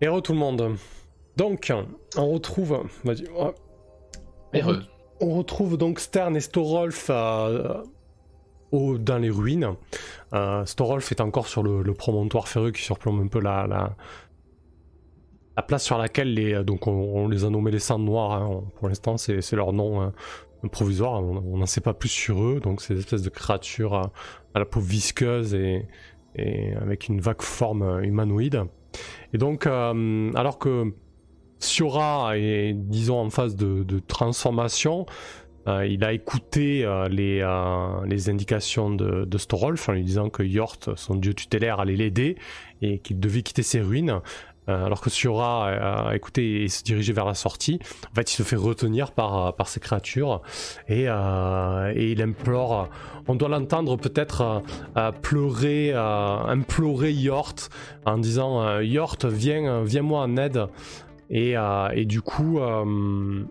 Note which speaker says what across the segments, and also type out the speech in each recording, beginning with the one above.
Speaker 1: Hello tout le monde. Donc, on retrouve. Oh. On,
Speaker 2: Heureux.
Speaker 1: re- on retrouve donc Stern et Storolf euh, au- dans les ruines. Euh, Storolf est encore sur le, le promontoire ferreux qui surplombe un peu la, la, la place sur laquelle les, donc on, on les a nommés les Sangs Noirs. hein. Pour l'instant, c'est c'est leur nom euh, provisoire. On n'en sait pas plus sur eux. Donc, ces espèces de créatures euh, à la peau visqueuse et, et avec une vague forme euh, humanoïde. Et donc, euh, alors que Siora est, disons, en phase de, transformation, euh, il a écouté les, euh, les indications de, de Storolf en lui disant que Yort, son dieu tutélaire, allait l'aider et qu'il devait quitter ses ruines. Euh, alors que Siora a écouté et se dirigeait vers la sortie, en fait, il se fait retenir par, par ces créatures et, euh, et il implore. On doit l'entendre peut-être euh, euh, pleurer, euh, implorer Yort en disant euh, Yort, viens, euh, viens-moi en aide. Et, euh, du coup, euh,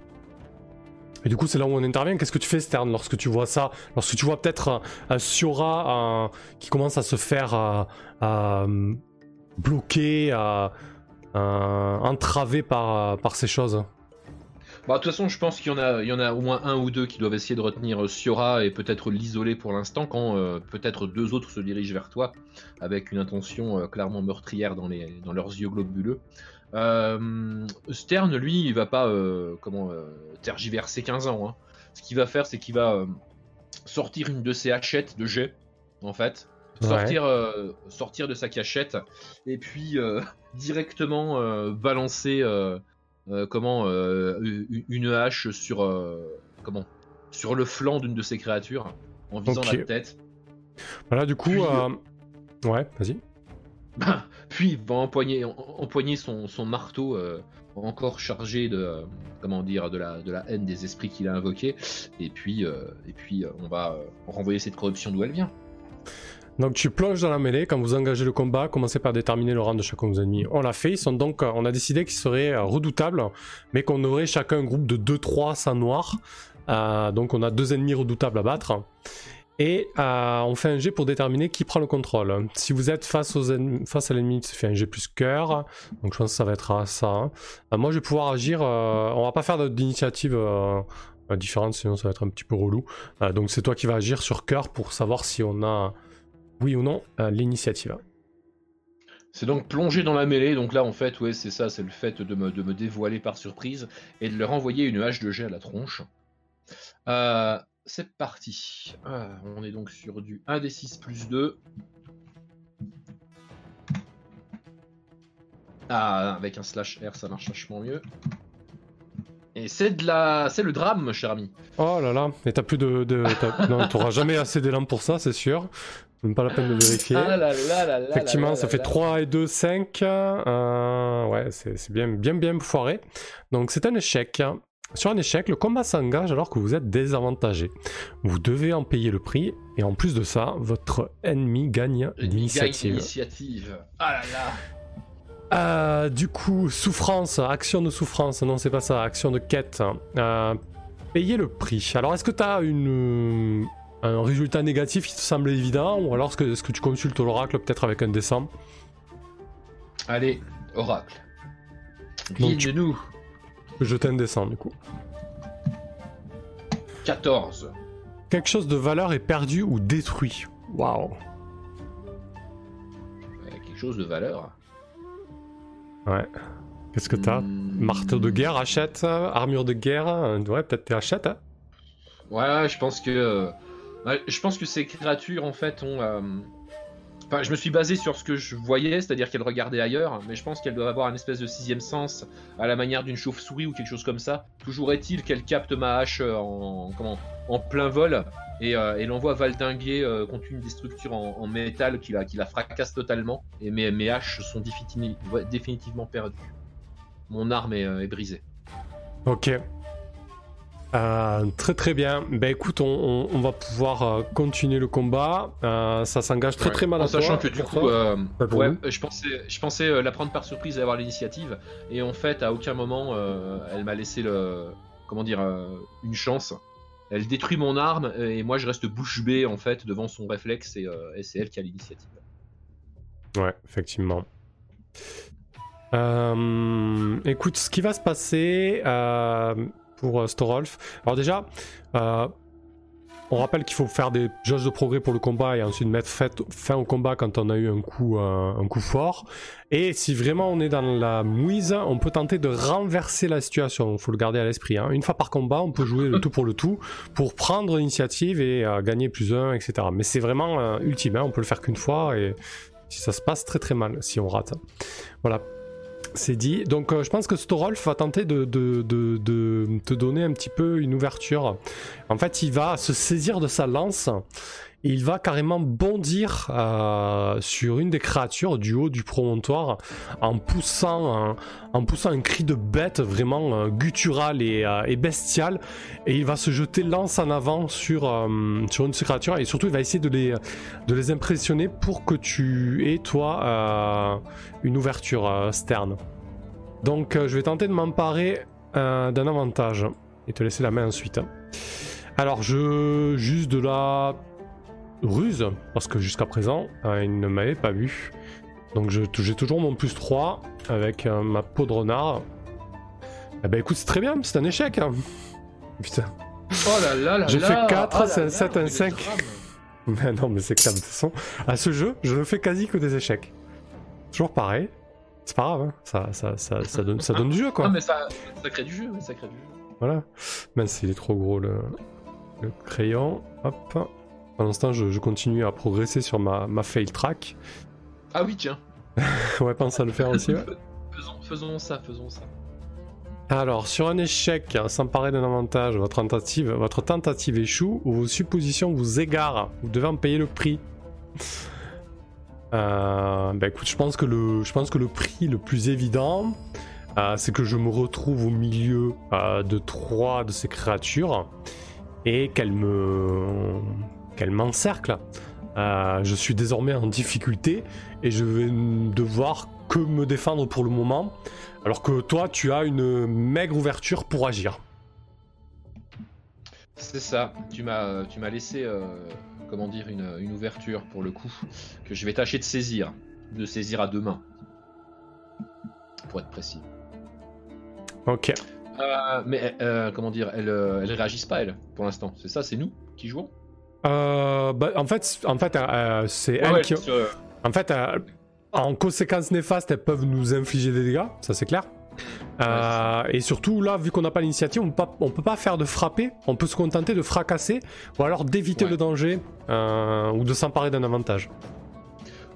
Speaker 1: et du coup, c'est là où on intervient. Qu'est-ce que tu fais, Stern, lorsque tu vois ça? Lorsque tu vois peut-être euh, euh, qui commence à se faire euh, euh, bloquer, euh, entravé par, par ces choses
Speaker 2: Bah, de toute façon, je pense qu'il y en a, y en a au moins un ou deux qui doivent essayer de retenir euh, Siora et peut-être l'isoler pour l'instant, quand euh, peut-être deux autres se dirigent vers toi avec une intention clairement meurtrière dans, les, dans leurs yeux globuleux. Euh, Stern, lui, il va pas comment tergiverser 15 ans. hein. Ce qu'il va faire, c'est qu'il va sortir une de ses hachettes de jet, en fait. Sortir, euh, sortir de sa cachette et puis euh, directement euh, balancer comment une hache sur comment sur le flanc d'une de ces créatures en visant la tête.
Speaker 1: Voilà, du coup.
Speaker 2: Puis,
Speaker 1: euh, Ouais, vas-y.
Speaker 2: Puis il va empoigner, em- empoigner son, son marteau euh, encore chargé de euh, comment dire de la, de la haine des esprits qu'il a invoqués et puis et puis on va renvoyer cette corruption d'où elle vient.
Speaker 1: Donc tu plonges dans la mêlée, quand vous engagez le combat, commencez par déterminer le rang de chacun de vos ennemis. On l'a fait, ils sont donc, on a décidé qu'ils seraient euh, redoutables, mais qu'on aurait chacun un groupe de 2-3 sans noir. Donc on a deux ennemis redoutables à battre. Et euh, on fait un jet pour déterminer qui prend le contrôle. Si vous êtes face, aux face à l'ennemi, c'est fait un jet plus cœur. Donc je pense que ça va être ça. Euh, moi je vais pouvoir agir, on va pas faire d'initiative différente, sinon ça va être un petit peu relou. Donc c'est toi qui vas agir sur cœur pour savoir si on a oui ou non euh, l'initiative.
Speaker 2: C'est donc plonger dans la mêlée, donc là en fait ouais c'est ça, c'est le fait de me, de me dévoiler par surprise et de leur envoyer une hache de jet à la tronche. Euh, c'est parti. Ah, on est donc sur du 1d6 plus 2. Ah, avec un slash R ça marche vachement mieux. Et c'est de la... c'est le drame, cher ami.
Speaker 1: Oh là là, et t'as plus de... de non, t'auras jamais assez d'élan pour ça, c'est sûr. Même pas la peine de vérifier.
Speaker 2: Ah là là
Speaker 1: Effectivement, ça fait
Speaker 2: là.
Speaker 1: 3 et 2, 5. Euh, ouais, c'est bien, bien, bien foiré. Donc, c'est un échec. Sur un échec, le combat s'engage alors que vous êtes désavantagé. Vous devez en payer le prix, et en plus de ça, votre ennemi gagne l'initiative.
Speaker 2: Ah là là.
Speaker 1: Euh, du coup, souffrance, action de souffrance, non, c'est pas ça, action de quête. Euh, payer le prix. Alors, est-ce que tu as une, un résultat négatif qui te semble évident, ou alors est-ce que, que tu consultes l'oracle peut-être avec un dessin
Speaker 2: Allez, Oracle. Guide-nous.
Speaker 1: Jeter un dessin, du coup.
Speaker 2: 14.
Speaker 1: Quelque chose de valeur est perdu ou détruit. Waouh.
Speaker 2: Euh, quelque chose de valeur.
Speaker 1: Ouais. Qu'est-ce que t'as?
Speaker 2: Hmm.
Speaker 1: Marteau de guerre, achète. Armure de guerre, euh, ouais, peut-être tu achètes. Hein
Speaker 2: Ouais, je pense que. Ouais, je pense que ces créatures, en fait, ont. euh, Enfin, je me suis basé sur ce que je voyais, c'est-à-dire qu'elles regardaient ailleurs, mais je pense qu'elles doivent avoir un espèce de sixième sens à la manière d'une chauve-souris ou quelque chose comme ça. Toujours est-il qu'elles captent ma hache euh, en, comment, en plein vol et, euh, et valdinguer euh, contre une des structures en, métal qui la, qui la fracasse totalement. Et mes, mes haches sont définitivement perdues. Mon arme est, euh, est brisée.
Speaker 1: Ok. Euh, très très bien. Ben écoute, on, on- on va pouvoir euh, continuer le combat. Euh, ça s'engage très
Speaker 2: Ouais.
Speaker 1: très mal
Speaker 2: En
Speaker 1: à toi,
Speaker 2: sachant que du coup, ouais, je pensais, je pensais la prendre par surprise et avoir l'initiative, et en fait, à aucun moment, elle m'a laissé le, comment dire, une chance. Elle détruit mon arme et moi je reste bouche bée en fait devant son réflexe et, et c'est elle qui a l'initiative.
Speaker 1: Ouais, effectivement. Écoute, ce qui va se passer pour euh, Storolf. Alors déjà, euh, on rappelle qu'il faut faire des jauges de progrès pour le combat et ensuite mettre fin au combat quand on a eu un coup, euh, un coup fort. Et si vraiment on est dans la mouise, on peut tenter de renverser la situation. Il faut le garder à l'esprit. hein. Une fois par combat, on peut jouer le tout pour le tout pour prendre l'initiative et gagner plus un, etc. Mais c'est vraiment ultime. hein. On peut le faire qu'une fois et si ça se passe très très mal si on rate. Voilà. C'est dit. Donc euh, je pense que Storolf va tenter de, de, te donner un petit peu une ouverture. En fait, il va se saisir de sa lance il va carrément bondir euh, sur une des créatures du haut du promontoire en poussant un, cri de bête vraiment euh, guttural et, euh, et bestial. Et il va se jeter lance en avant sur, une de ces créatures et surtout il va essayer de les, impressionner pour que tu aies toi une ouverture sterne. Donc je vais tenter de m'emparer d'un avantage et te laisser la main ensuite. Alors je juste de la ruse parce que jusqu'à présent euh, il ne m'avait pas vu. Donc j'ai toujours mon plus 3 avec euh, ma peau de renard. Eh ben écoute c'est très bien, c'est un échec. hein. Putain.
Speaker 2: Oh là là là
Speaker 1: J'ai fait quatre,
Speaker 2: Oh là
Speaker 1: c'est un
Speaker 2: là,
Speaker 1: sept, un
Speaker 2: mais le
Speaker 1: cinq.
Speaker 2: drame.
Speaker 1: Mais non, mais c'est clair de toute façon. À ce jeu, je ne fais quasi que des échecs. Toujours pareil. C'est pas grave, hein. ça, ça, ça, ça donne, ça donne du jeu quoi.
Speaker 2: Non mais ça, ça crée du jeu, ça crée du jeu.
Speaker 1: Voilà. Mince, il est trop gros le, le crayon. Hop. Ce temps, je, je continue à progresser sur ma, ma fail track.
Speaker 2: Ah oui tiens.
Speaker 1: ouais, pense à le faire aussi. ouais.
Speaker 2: Faisons, faisons ça, faisons ça.
Speaker 1: Alors, sur un échec, s'emparer d'un avantage, votre tentative, votre tentative échoue ou vos suppositions vous égarent. Vous devez en payer le prix. Euh, bah écoute, je pense que le, je pense que le prix le plus évident, euh, c'est que je me retrouve au milieu euh, de trois de ces créatures et qu'elles me, qu'elles m'encerclent. Euh, je suis désormais en difficulté et je vais devoir que me défendre pour le moment. Alors que toi, tu as une maigre ouverture pour agir.
Speaker 2: C'est ça. Tu m'as, tu m'as laissé, euh, comment dire, une, une ouverture pour le coup que je vais tâcher de saisir, de saisir à deux mains, pour être précis.
Speaker 1: Ok.
Speaker 2: Euh, mais comment dire, elles, elles réagissent pas elles pour l'instant. C'est ça, c'est nous qui jouons?
Speaker 1: Euh, bah, en fait, en fait euh, c'est
Speaker 2: Ouais,
Speaker 1: elles
Speaker 2: ouais,
Speaker 1: qui... En fait, euh, en conséquences néfastes, elles peuvent nous infliger des dégâts, ça c'est clair. Euh, et surtout, là, vu qu'on n'a pas l'initiative, on, on peut pas faire de frapper, on peut se contenter de fracasser, ou alors d'éviter
Speaker 2: Ouais.
Speaker 1: le danger, euh, ou de s'emparer d'un avantage.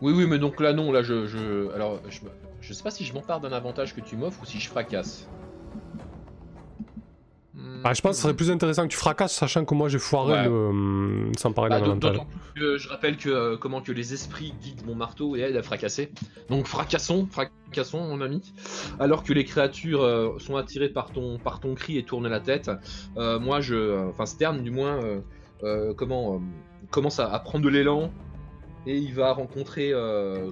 Speaker 2: Oui, oui, mais donc là non, là je, je... alors je, je sais pas si je m'empare d'un avantage que tu m'offres ou si je fracasse. Hmm.
Speaker 1: Ah, je pense que ce serait plus intéressant que tu fracasses, sachant que moi j'ai foiré
Speaker 2: Ouais.
Speaker 1: le hum, s'emparer
Speaker 2: Bah,
Speaker 1: d'un
Speaker 2: d'aut-
Speaker 1: avantage.
Speaker 2: D'autant plus que je rappelle que euh, comment que les esprits guident mon marteau et aident à fracasser. Donc fracassons, fracassons mon ami. Alors que les créatures euh, sont attirées par ton par ton cri et tournent la tête, euh, moi je, enfin Stern du moins, comment commence à, à prendre de l'élan et il va rencontrer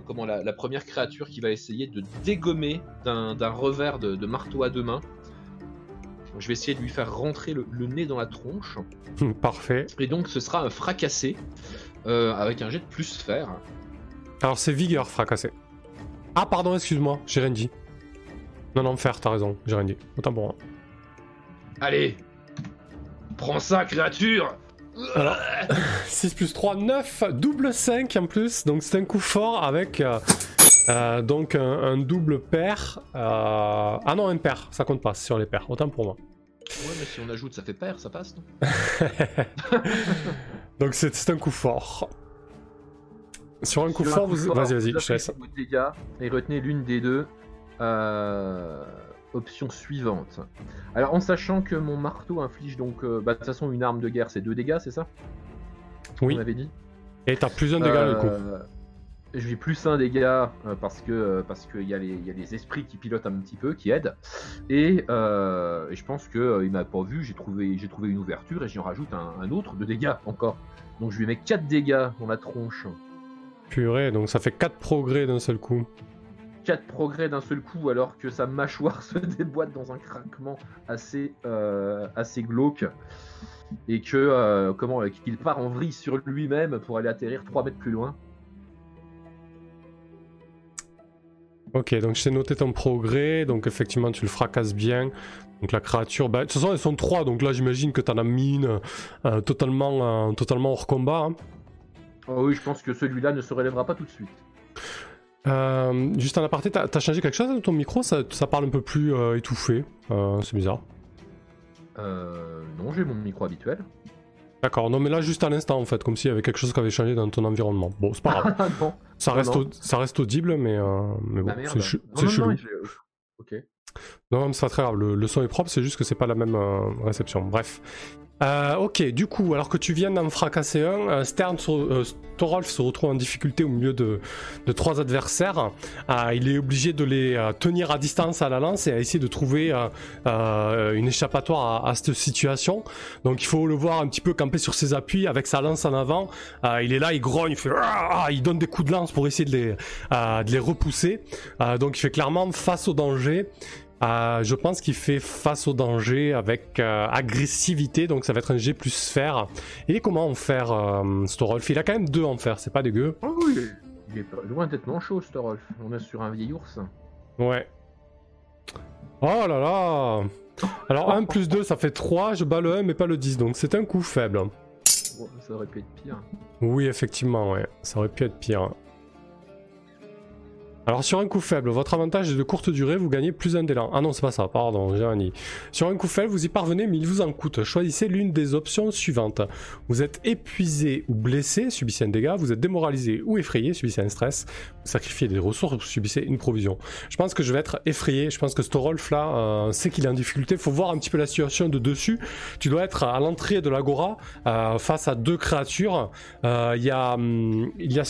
Speaker 2: comment la, la première créature qui va essayer de dégommer d'un d'un revers de, de marteau à deux mains. Je vais essayer de lui faire rentrer le- le nez dans la tronche.
Speaker 1: Parfait.
Speaker 2: Et donc ce sera un fracassé euh, avec un jet de plus fer.
Speaker 1: Alors c'est vigueur fracassé. Ah pardon, excuse-moi, j'ai rien dit. Non, non, faire, t'as raison, j'ai rien dit. Autant pour moi.
Speaker 2: Allez Prends ça, créature
Speaker 1: Alors, 6 plus 3, 9, double 5 en plus, donc c'est un coup fort avec euh, euh, donc un, un double pair. euh, Ah non, un pair, ça compte pas sur les pairs, autant pour moi.
Speaker 2: Ouais, mais si on ajoute, ça fait pair, ça passe, non
Speaker 1: Donc c'est c'est un coup fort. Sur un coup
Speaker 2: Sur un
Speaker 1: fort,
Speaker 2: coup
Speaker 1: vous... vas-y, vas-y, je laisse.
Speaker 2: dégâts et retenez l'une des deux euh, options suivantes. Alors, en sachant que mon marteau inflige donc, euh, bah, de toute façon, une arme de guerre, c'est deux dégâts, c'est ça?
Speaker 1: Oui,
Speaker 2: On avait dit
Speaker 1: et t'as plus un dégât du coup.
Speaker 2: Je vais plus un dégât euh, parce que euh, parce qu'il y, a les- il y a les esprits qui pilotent un petit peu, qui aident. Et, euh, et je pense que euh, il m'a pas vu. J'ai trouvé j'ai trouvé une ouverture et j'en rajoute un, un autre de dégâts encore. Donc je lui mets 4 dégâts dans la tronche.
Speaker 1: Purée, donc ça fait 4 progrès d'un seul coup.
Speaker 2: 4 progrès d'un seul coup alors que sa mâchoire se déboîte dans un craquement assez, euh, assez glauque et que euh, comment qu'il part en vrille sur lui-même pour aller atterrir 3 mètres plus loin.
Speaker 1: Ok, donc je t'ai noté ton progrès, donc effectivement tu le fracasses bien. Donc la créature, bah, de toute façon elles sont trois, donc là j'imagine que t'en as mis une euh, totalement, euh, totalement hors combat. hein.
Speaker 2: Oh oui, je pense que celui-là ne se relèvera pas tout de suite.
Speaker 1: Euh, juste en aparté, t'as changé quelque chose dans ton micro? Ça, ça parle un peu plus étouffé, c'est bizarre.
Speaker 2: Non, j'ai mon micro habituel.
Speaker 1: D'accord, non mais là juste à l'instant en fait, comme s'il y avait quelque chose qui avait changé dans ton environnement. Bon, c'est pas grave, ça reste, au- ça reste audible, mais, euh, mais bon,
Speaker 2: Ah merde.
Speaker 1: c'est
Speaker 2: non,
Speaker 1: chelou.
Speaker 2: non, Ok.
Speaker 1: Non, non, mais c'est pas très grave, le, le son est propre, c'est juste que c'est pas la même euh, réception. Bref. Euh, ok, du coup, alors que tu viens d'en fracasser un, euh, Stern, se- euh, se retrouve en difficulté au milieu de, de trois adversaires. Euh, il est obligé de les tenir à distance à la lance et à essayer de trouver une échappatoire à, à cette situation. Donc il faut le voir un petit peu camper sur ses appuis avec sa lance en avant. Il est là, il grogne, il fait Ah donne des coups de lance pour essayer de les, repousser. Donc il fait clairement face au danger. Euh, je pense qu'il fait face au danger avec euh, agressivité, donc ça va être un G plus sphère. Il est comment en fer, euh, Storolf? Il a quand même deux en fer, c'est pas dégueu.
Speaker 2: Oh oui, il est pas- loin d'être manchot, Storolf. On est sur un vieil ours.
Speaker 1: Ouais. Oh là là Alors 1 plus 2 ça fait 3, je bats le 1 mais pas le 10, donc c'est un coup faible.
Speaker 2: Ça aurait pu être pire.
Speaker 1: Oui, effectivement, ouais. Ça aurait pu être pire. Alors sur un coup faible, votre avantage est de courte durée, vous gagnez plus un d'élan. Ah non, c'est pas ça, pardon, j'ai un i. Sur un coup faible, vous y parvenez, mais il vous en coûte. Choisissez l'une des options suivantes. Vous êtes épuisé ou blessé, subissez un dégât. Vous êtes démoralisé ou effrayé, subissez un stress. Vous sacrifiez des ressources, vous subissez une provision. Je pense que je vais être effrayé. Je pense que Storolf là euh, sait qu'il est en difficulté. Faut voir un petit peu la situation de dessus. Tu dois être à l'entrée de l'agora euh, face à deux créatures. Euh, Il y a hum, il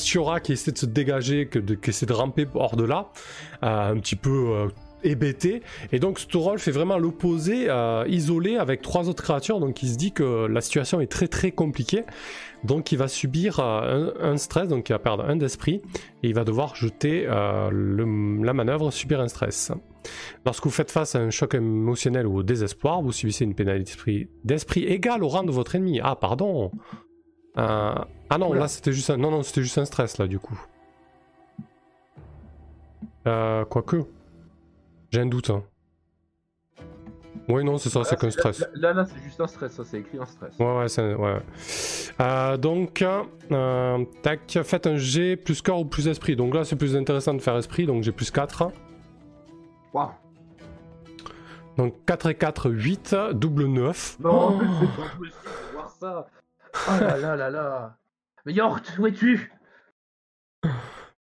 Speaker 1: qui essaie de se dégager, qui essaie de ramper hors de là, euh, un petit peu euh, hébété. Et donc Storolf est vraiment l'opposé, euh, isolé avec trois autres créatures. Donc il se dit que la situation est très très compliquée. Donc il va subir euh, un, un stress, donc il va perdre un d'esprit et il va devoir jeter euh, le- la manœuvre subir un stress. Lorsque vous faites face à un choc émotionnel ou au désespoir, vous subissez une pénalité d'esprit- égale au rang de votre ennemi. Ah pardon. Ah non,
Speaker 2: Oula.
Speaker 1: là c'était juste un... non non c'était juste un stress là du coup. Euh, quoique, j'ai un doute. Hein. Oui non c'est ça, c'est qu'un stress.
Speaker 2: Là, là, là, c'est juste un stress, ça, c'est écrit un stress.
Speaker 1: Ouais, ouais, c'est. Ouais. Euh, donc, euh, tac, faites un G plus corps ou plus esprit. Donc là, c'est plus intéressant de faire esprit, donc j'ai plus 4.
Speaker 2: Waouh.
Speaker 1: Donc 4 et 4, 8, double 9.
Speaker 2: Non, mais c'est pas possible de voir ça. Oh là là là là. Mais Yort, où es-tu?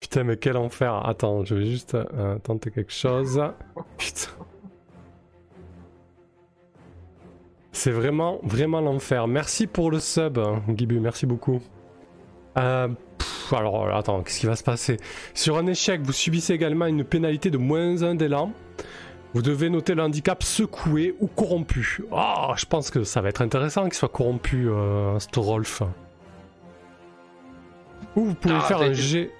Speaker 1: Putain, mais quel enfer. Attends, je vais juste euh, tenter quelque chose. Putain. C'est vraiment, vraiment l'enfer. Merci pour le sub, hein, Guibu, merci beaucoup. Euh, pff, alors, euh, attends, qu'est-ce qui va se passer? Sur un échec, vous subissez également une pénalité de moins 1 d'élan. Vous devez noter le handicap secoué ou corrompu. Oh, je pense que ça va être intéressant qu'il soit corrompu, euh, Storolf. Ou vous pouvez
Speaker 2: Ah,
Speaker 1: faire un G.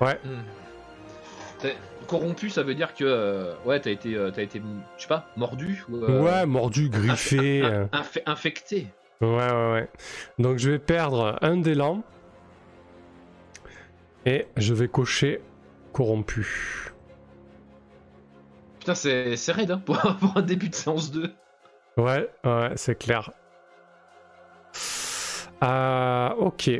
Speaker 1: Ouais.
Speaker 2: Hmm. Corrompu, ça veut dire que euh, ouais, t'as été, euh, t'as été, je sais pas, mordu ou euh,
Speaker 1: Ouais, mordu, griffé.
Speaker 2: inf- infecté.
Speaker 1: Ouais, ouais, ouais. Donc je vais perdre un d'élan. Et je vais cocher corrompu.
Speaker 2: Putain, c'est c'est raide hein, pour, pour un début de séance 2.
Speaker 1: Ouais, ouais, c'est clair. Ok.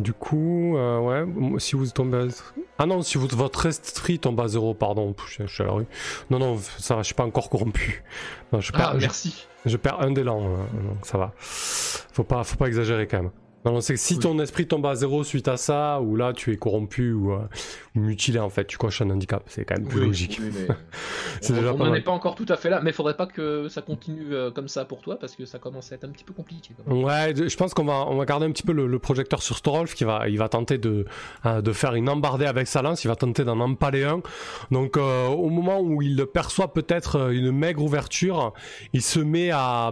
Speaker 1: Du coup, euh, ouais, si vous tombez à... Ah non, si vous, votre esprit tombe à zéro, pardon, je, suis à la rue. Non, non, ça va, je suis pas encore corrompu. Non, je perds,
Speaker 2: Ah, merci.
Speaker 1: Je perds un d'élan, euh, donc ça va. Faut pas, faut pas exagérer quand même. Non, non, c'est que si
Speaker 2: Oui.
Speaker 1: ton esprit tombe à zéro suite à ça, ou là tu es corrompu ou, euh, ou mutilé en fait, tu coches un handicap, c'est quand même plus
Speaker 2: Oui,
Speaker 1: logique.
Speaker 2: oui, mais
Speaker 1: C'est
Speaker 2: on
Speaker 1: déjà
Speaker 2: on
Speaker 1: pas
Speaker 2: n'en est pas encore tout à fait là, mais faudrait pas que ça continue euh, comme ça pour toi parce que ça commence à être un petit peu compliqué. quand même.
Speaker 1: Ouais, je pense qu'on va, on va garder un petit peu le, le projecteur sur Storolf qui va, il va tenter de, euh, de faire une embardée avec sa lance, il va tenter d'en empaler un. Donc euh, au moment où il perçoit peut-être euh, une maigre ouverture, il se met à,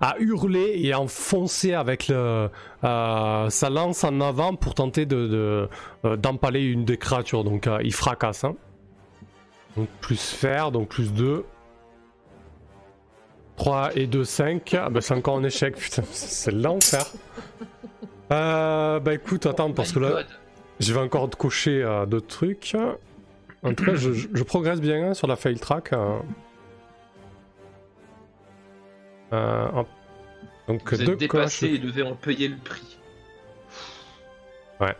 Speaker 1: à hurler et à enfoncer avec le, euh, sa lance en avant pour tenter de, de, euh, d'empaler une des créatures. Donc euh, il fracasse. hein. Donc plus faire, donc plus 2. 3 et 2, 5. Ah bah c'est encore un échec, putain, c'est l'enfer. Euh, bah écoute, attends, parce que là, je vais encore te cocher euh, d'autres trucs. En tout cas, je, progresse bien hein, sur la fail track. euh. Euh, hop. Donc
Speaker 2: Vous
Speaker 1: deux
Speaker 2: êtes dépassé
Speaker 1: coches.
Speaker 2: et devez en payer le prix.
Speaker 1: Ouais,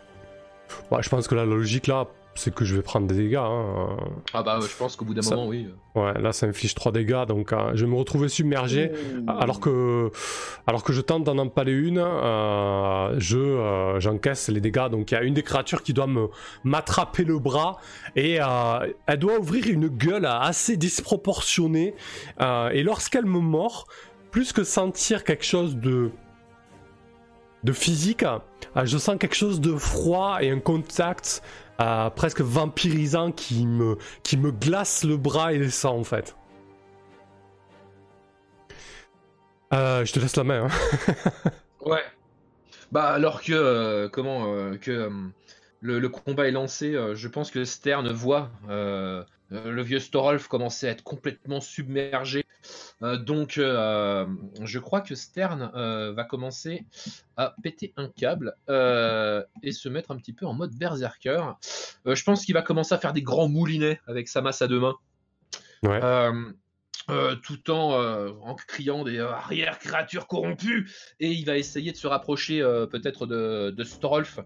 Speaker 1: je pense que la logique là, c'est que je vais prendre des dégâts. hein.
Speaker 2: Ah bah je pense qu'au bout d'un
Speaker 1: Ça-
Speaker 2: moment, oui.
Speaker 1: Ouais, là, ça inflige 3 dégâts, donc euh, je vais me retrouver submergé. Alors que, alors que je tente d'en empaler une, euh, je, euh, j'encaisse les dégâts. Donc il y a une des créatures qui doit me m'attraper le bras et euh, elle doit ouvrir une gueule assez disproportionnée. Euh, et lorsqu'elle me mord, plus que sentir quelque chose de de physique, euh, je sens quelque chose de froid et un contact euh, presque vampirisant qui me glace le bras et les sangs en fait. Euh, je te laisse la main. hein.
Speaker 2: Ouais. Bah alors que euh, comment euh, que le, le combat est lancé, je pense que Stern voit le vieux Storolf commencer à être complètement submergé. Euh, donc euh, je crois que Stern euh, va commencer à péter un câble et se mettre un petit peu en mode berserker. Je pense qu'il va commencer à faire des grands moulinets avec sa masse à deux mains.
Speaker 1: Ouais.
Speaker 2: Euh, tout en, euh, en criant des euh, arrière créatures corrompues et il va essayer de se rapprocher peut-être de, de Storolf.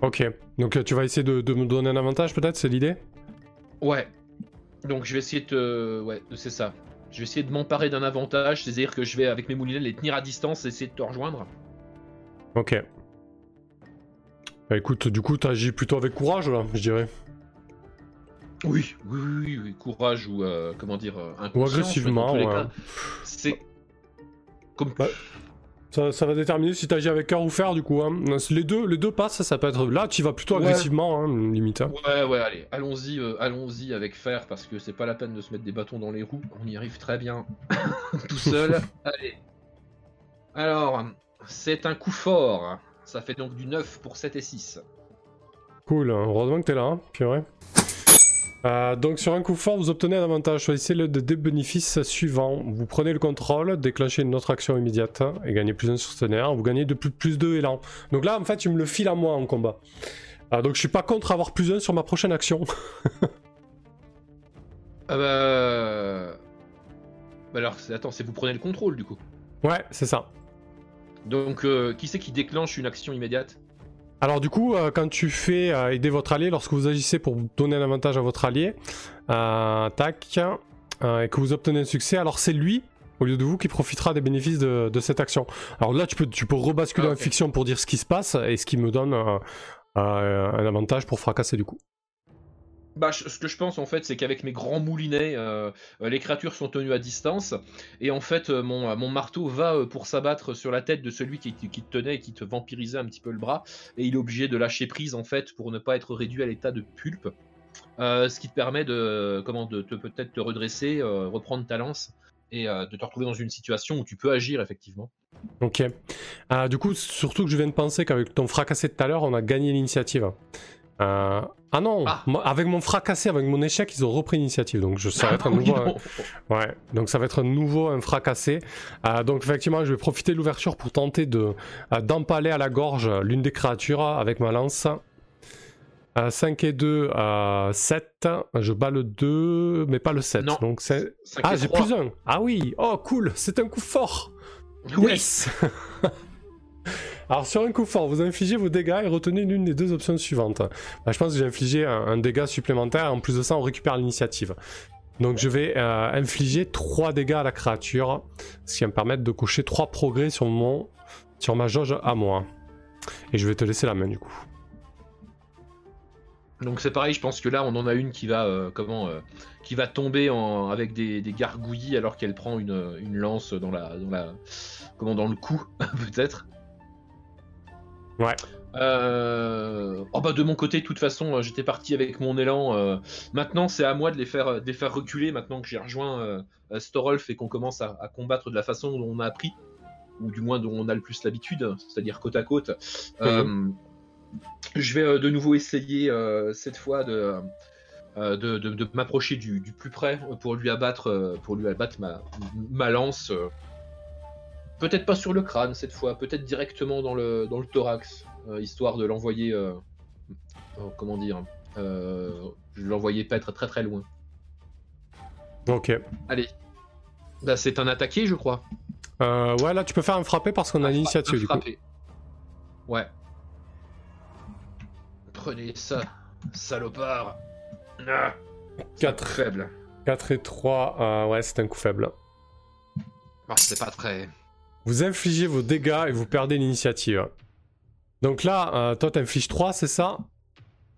Speaker 1: Ok. Donc tu vas essayer de, de me donner un avantage peut-être, c'est l'idée?
Speaker 2: Ouais. Donc je vais essayer de te... Ouais, c'est ça. Je vais essayer de m'emparer d'un avantage, c'est-à-dire que je vais avec mes moulinets les tenir à distance et essayer de te rejoindre.
Speaker 1: Ok. Bah écoute, du coup, t'agis plutôt avec courage là, je dirais.
Speaker 2: Oui, oui, oui, oui, courage ou euh, comment dire, euh,
Speaker 1: Ou
Speaker 2: inconscience, mais
Speaker 1: agressivement. ouais.
Speaker 2: C'est comme
Speaker 1: Ouais. Ça, ça va déterminer si t'agis avec cœur ou fer du coup. Hein. Les deux, les deux passent, ça peut être. Là, tu vas plutôt
Speaker 2: Ouais.
Speaker 1: agressivement, hein, limite. hein.
Speaker 2: Ouais, ouais, allez, allons-y, euh, allons-y avec fer parce que c'est pas la peine de se mettre des bâtons dans les roues. On y arrive très bien tout seul. allez. Alors, c'est un coup fort. Ça fait donc du 9 pour 7 et 6.
Speaker 1: Cool, heureusement que t'es là, hein. ouais. Euh, donc sur un coup fort, vous obtenez un avantage. Choisissez le des bénéfices suivants. Vous prenez le contrôle, déclenchez une autre action immédiate et gagnez plus 1 sur ce nerf. Vous gagnez de plus, plus 2 élan. Donc là, en fait, tu me le files à moi en combat. Euh, donc je suis pas contre avoir plus 1 sur ma prochaine action.
Speaker 2: Ah bah... bah alors, attends, c'est vous prenez le contrôle du coup.
Speaker 1: ouais, c'est ça.
Speaker 2: Donc, euh, qui c'est qui déclenche une action immédiate?
Speaker 1: Alors du coup, euh, quand tu fais euh, aider votre allié, lorsque vous agissez pour donner un avantage à votre allié, euh, tac, et que vous obtenez un succès, alors c'est lui, au lieu de vous, qui profitera des bénéfices de, de cette action. Alors là, tu peux, tu peux rebasculer
Speaker 2: Ah,
Speaker 1: en fiction pour dire ce qui se passe, et ce qui me donne un avantage pour fracasser du coup.
Speaker 2: Bah, ce que je pense en fait, c'est qu'avec mes grands moulinets, euh, euh, les créatures sont tenues à distance, et en fait, euh, mon, marteau va pour s'abattre sur la tête de celui qui, te tenait et qui te vampirisait un petit peu le bras, et il est obligé de lâcher prise en fait pour ne pas être réduit à l'état de pulpe, ce qui te permet de, comment, de te peut-être te redresser, reprendre ta lance et de te retrouver dans une situation où tu peux agir effectivement.
Speaker 1: Ok. Euh, du coup, surtout que je viens de penser qu'avec ton fracassé de tout à l'heure, on a gagné l'initiative. Euh, Ah non,
Speaker 2: Ah.
Speaker 1: avec mon fracassé, avec mon échec, ils ont repris l'initiative, donc je, ça va être un
Speaker 2: Ah oui,
Speaker 1: nouveau.
Speaker 2: non.
Speaker 1: Ouais, donc ça va être un nouveau, un fracassé. Euh, donc effectivement, je vais profiter de l'ouverture pour tenter de euh, d'empaler à la gorge l'une des créatures avec ma lance. Euh, 5 et 2, euh, 7. Je bats le 2, mais pas le 7.
Speaker 2: Non.
Speaker 1: Donc c'est... Ah, j'ai plus un. Ah oui, oh cool, c'est un coup fort.
Speaker 2: Oui.
Speaker 1: Yes Alors sur un coup fort, vous infligez vos dégâts et retenez l'une des deux options suivantes. Bah, je pense que j'ai infligé un, un dégât supplémentaire. En plus de ça, on récupère l'initiative. Donc je vais euh, infliger 3 dégâts à la créature, ce qui va me permettre de cocher 3 progrès sur, mon, sur ma jauge à moi. Et je vais te laisser la main du coup.
Speaker 2: Donc c'est pareil, je pense que là on en a une qui va euh, comment euh, qui va tomber avec des, des gargouillis alors qu'elle prend une, une lance dans la dans la comment dans le cou peut-être.
Speaker 1: Ouais.
Speaker 2: Euh, Oh bah de mon côté de toute façon euh, j'étais parti avec mon élan. euh, Maintenant c'est à moi de les faire de les faire reculer maintenant que j'ai rejoint euh, Storolf et qu'on commence à, à combattre de la façon dont on a appris ou du moins dont on a le plus l'habitude, c'est-à-dire côte à côte. Euh, je vais de nouveau essayer cette fois de, de, de- de m'approcher du, du plus près pour lui abattre, pour lui abattre ma, ma lance. Peut-être pas sur le crâne cette fois, peut-être directement dans le, dans le thorax, euh, histoire de l'envoyer. euh, oh, comment dire euh, Je l'envoyer peut-être très très loin.
Speaker 1: Ok.
Speaker 2: Allez. Bah, c'est un attaqué, je crois.
Speaker 1: Ouais, là tu peux faire un frappé parce qu'on a
Speaker 2: Un
Speaker 1: l'initiative du coup.
Speaker 2: Ouais. Prenez ça, salopard. Ah,
Speaker 1: Quatre.
Speaker 2: faible.
Speaker 1: 4 et 3, euh, ouais, c'est un coup faible.
Speaker 2: Ah, c'est pas très.
Speaker 1: Vous infligez vos dégâts et vous perdez l'initiative. Donc là, euh, toi t'infliges 3, c'est ça?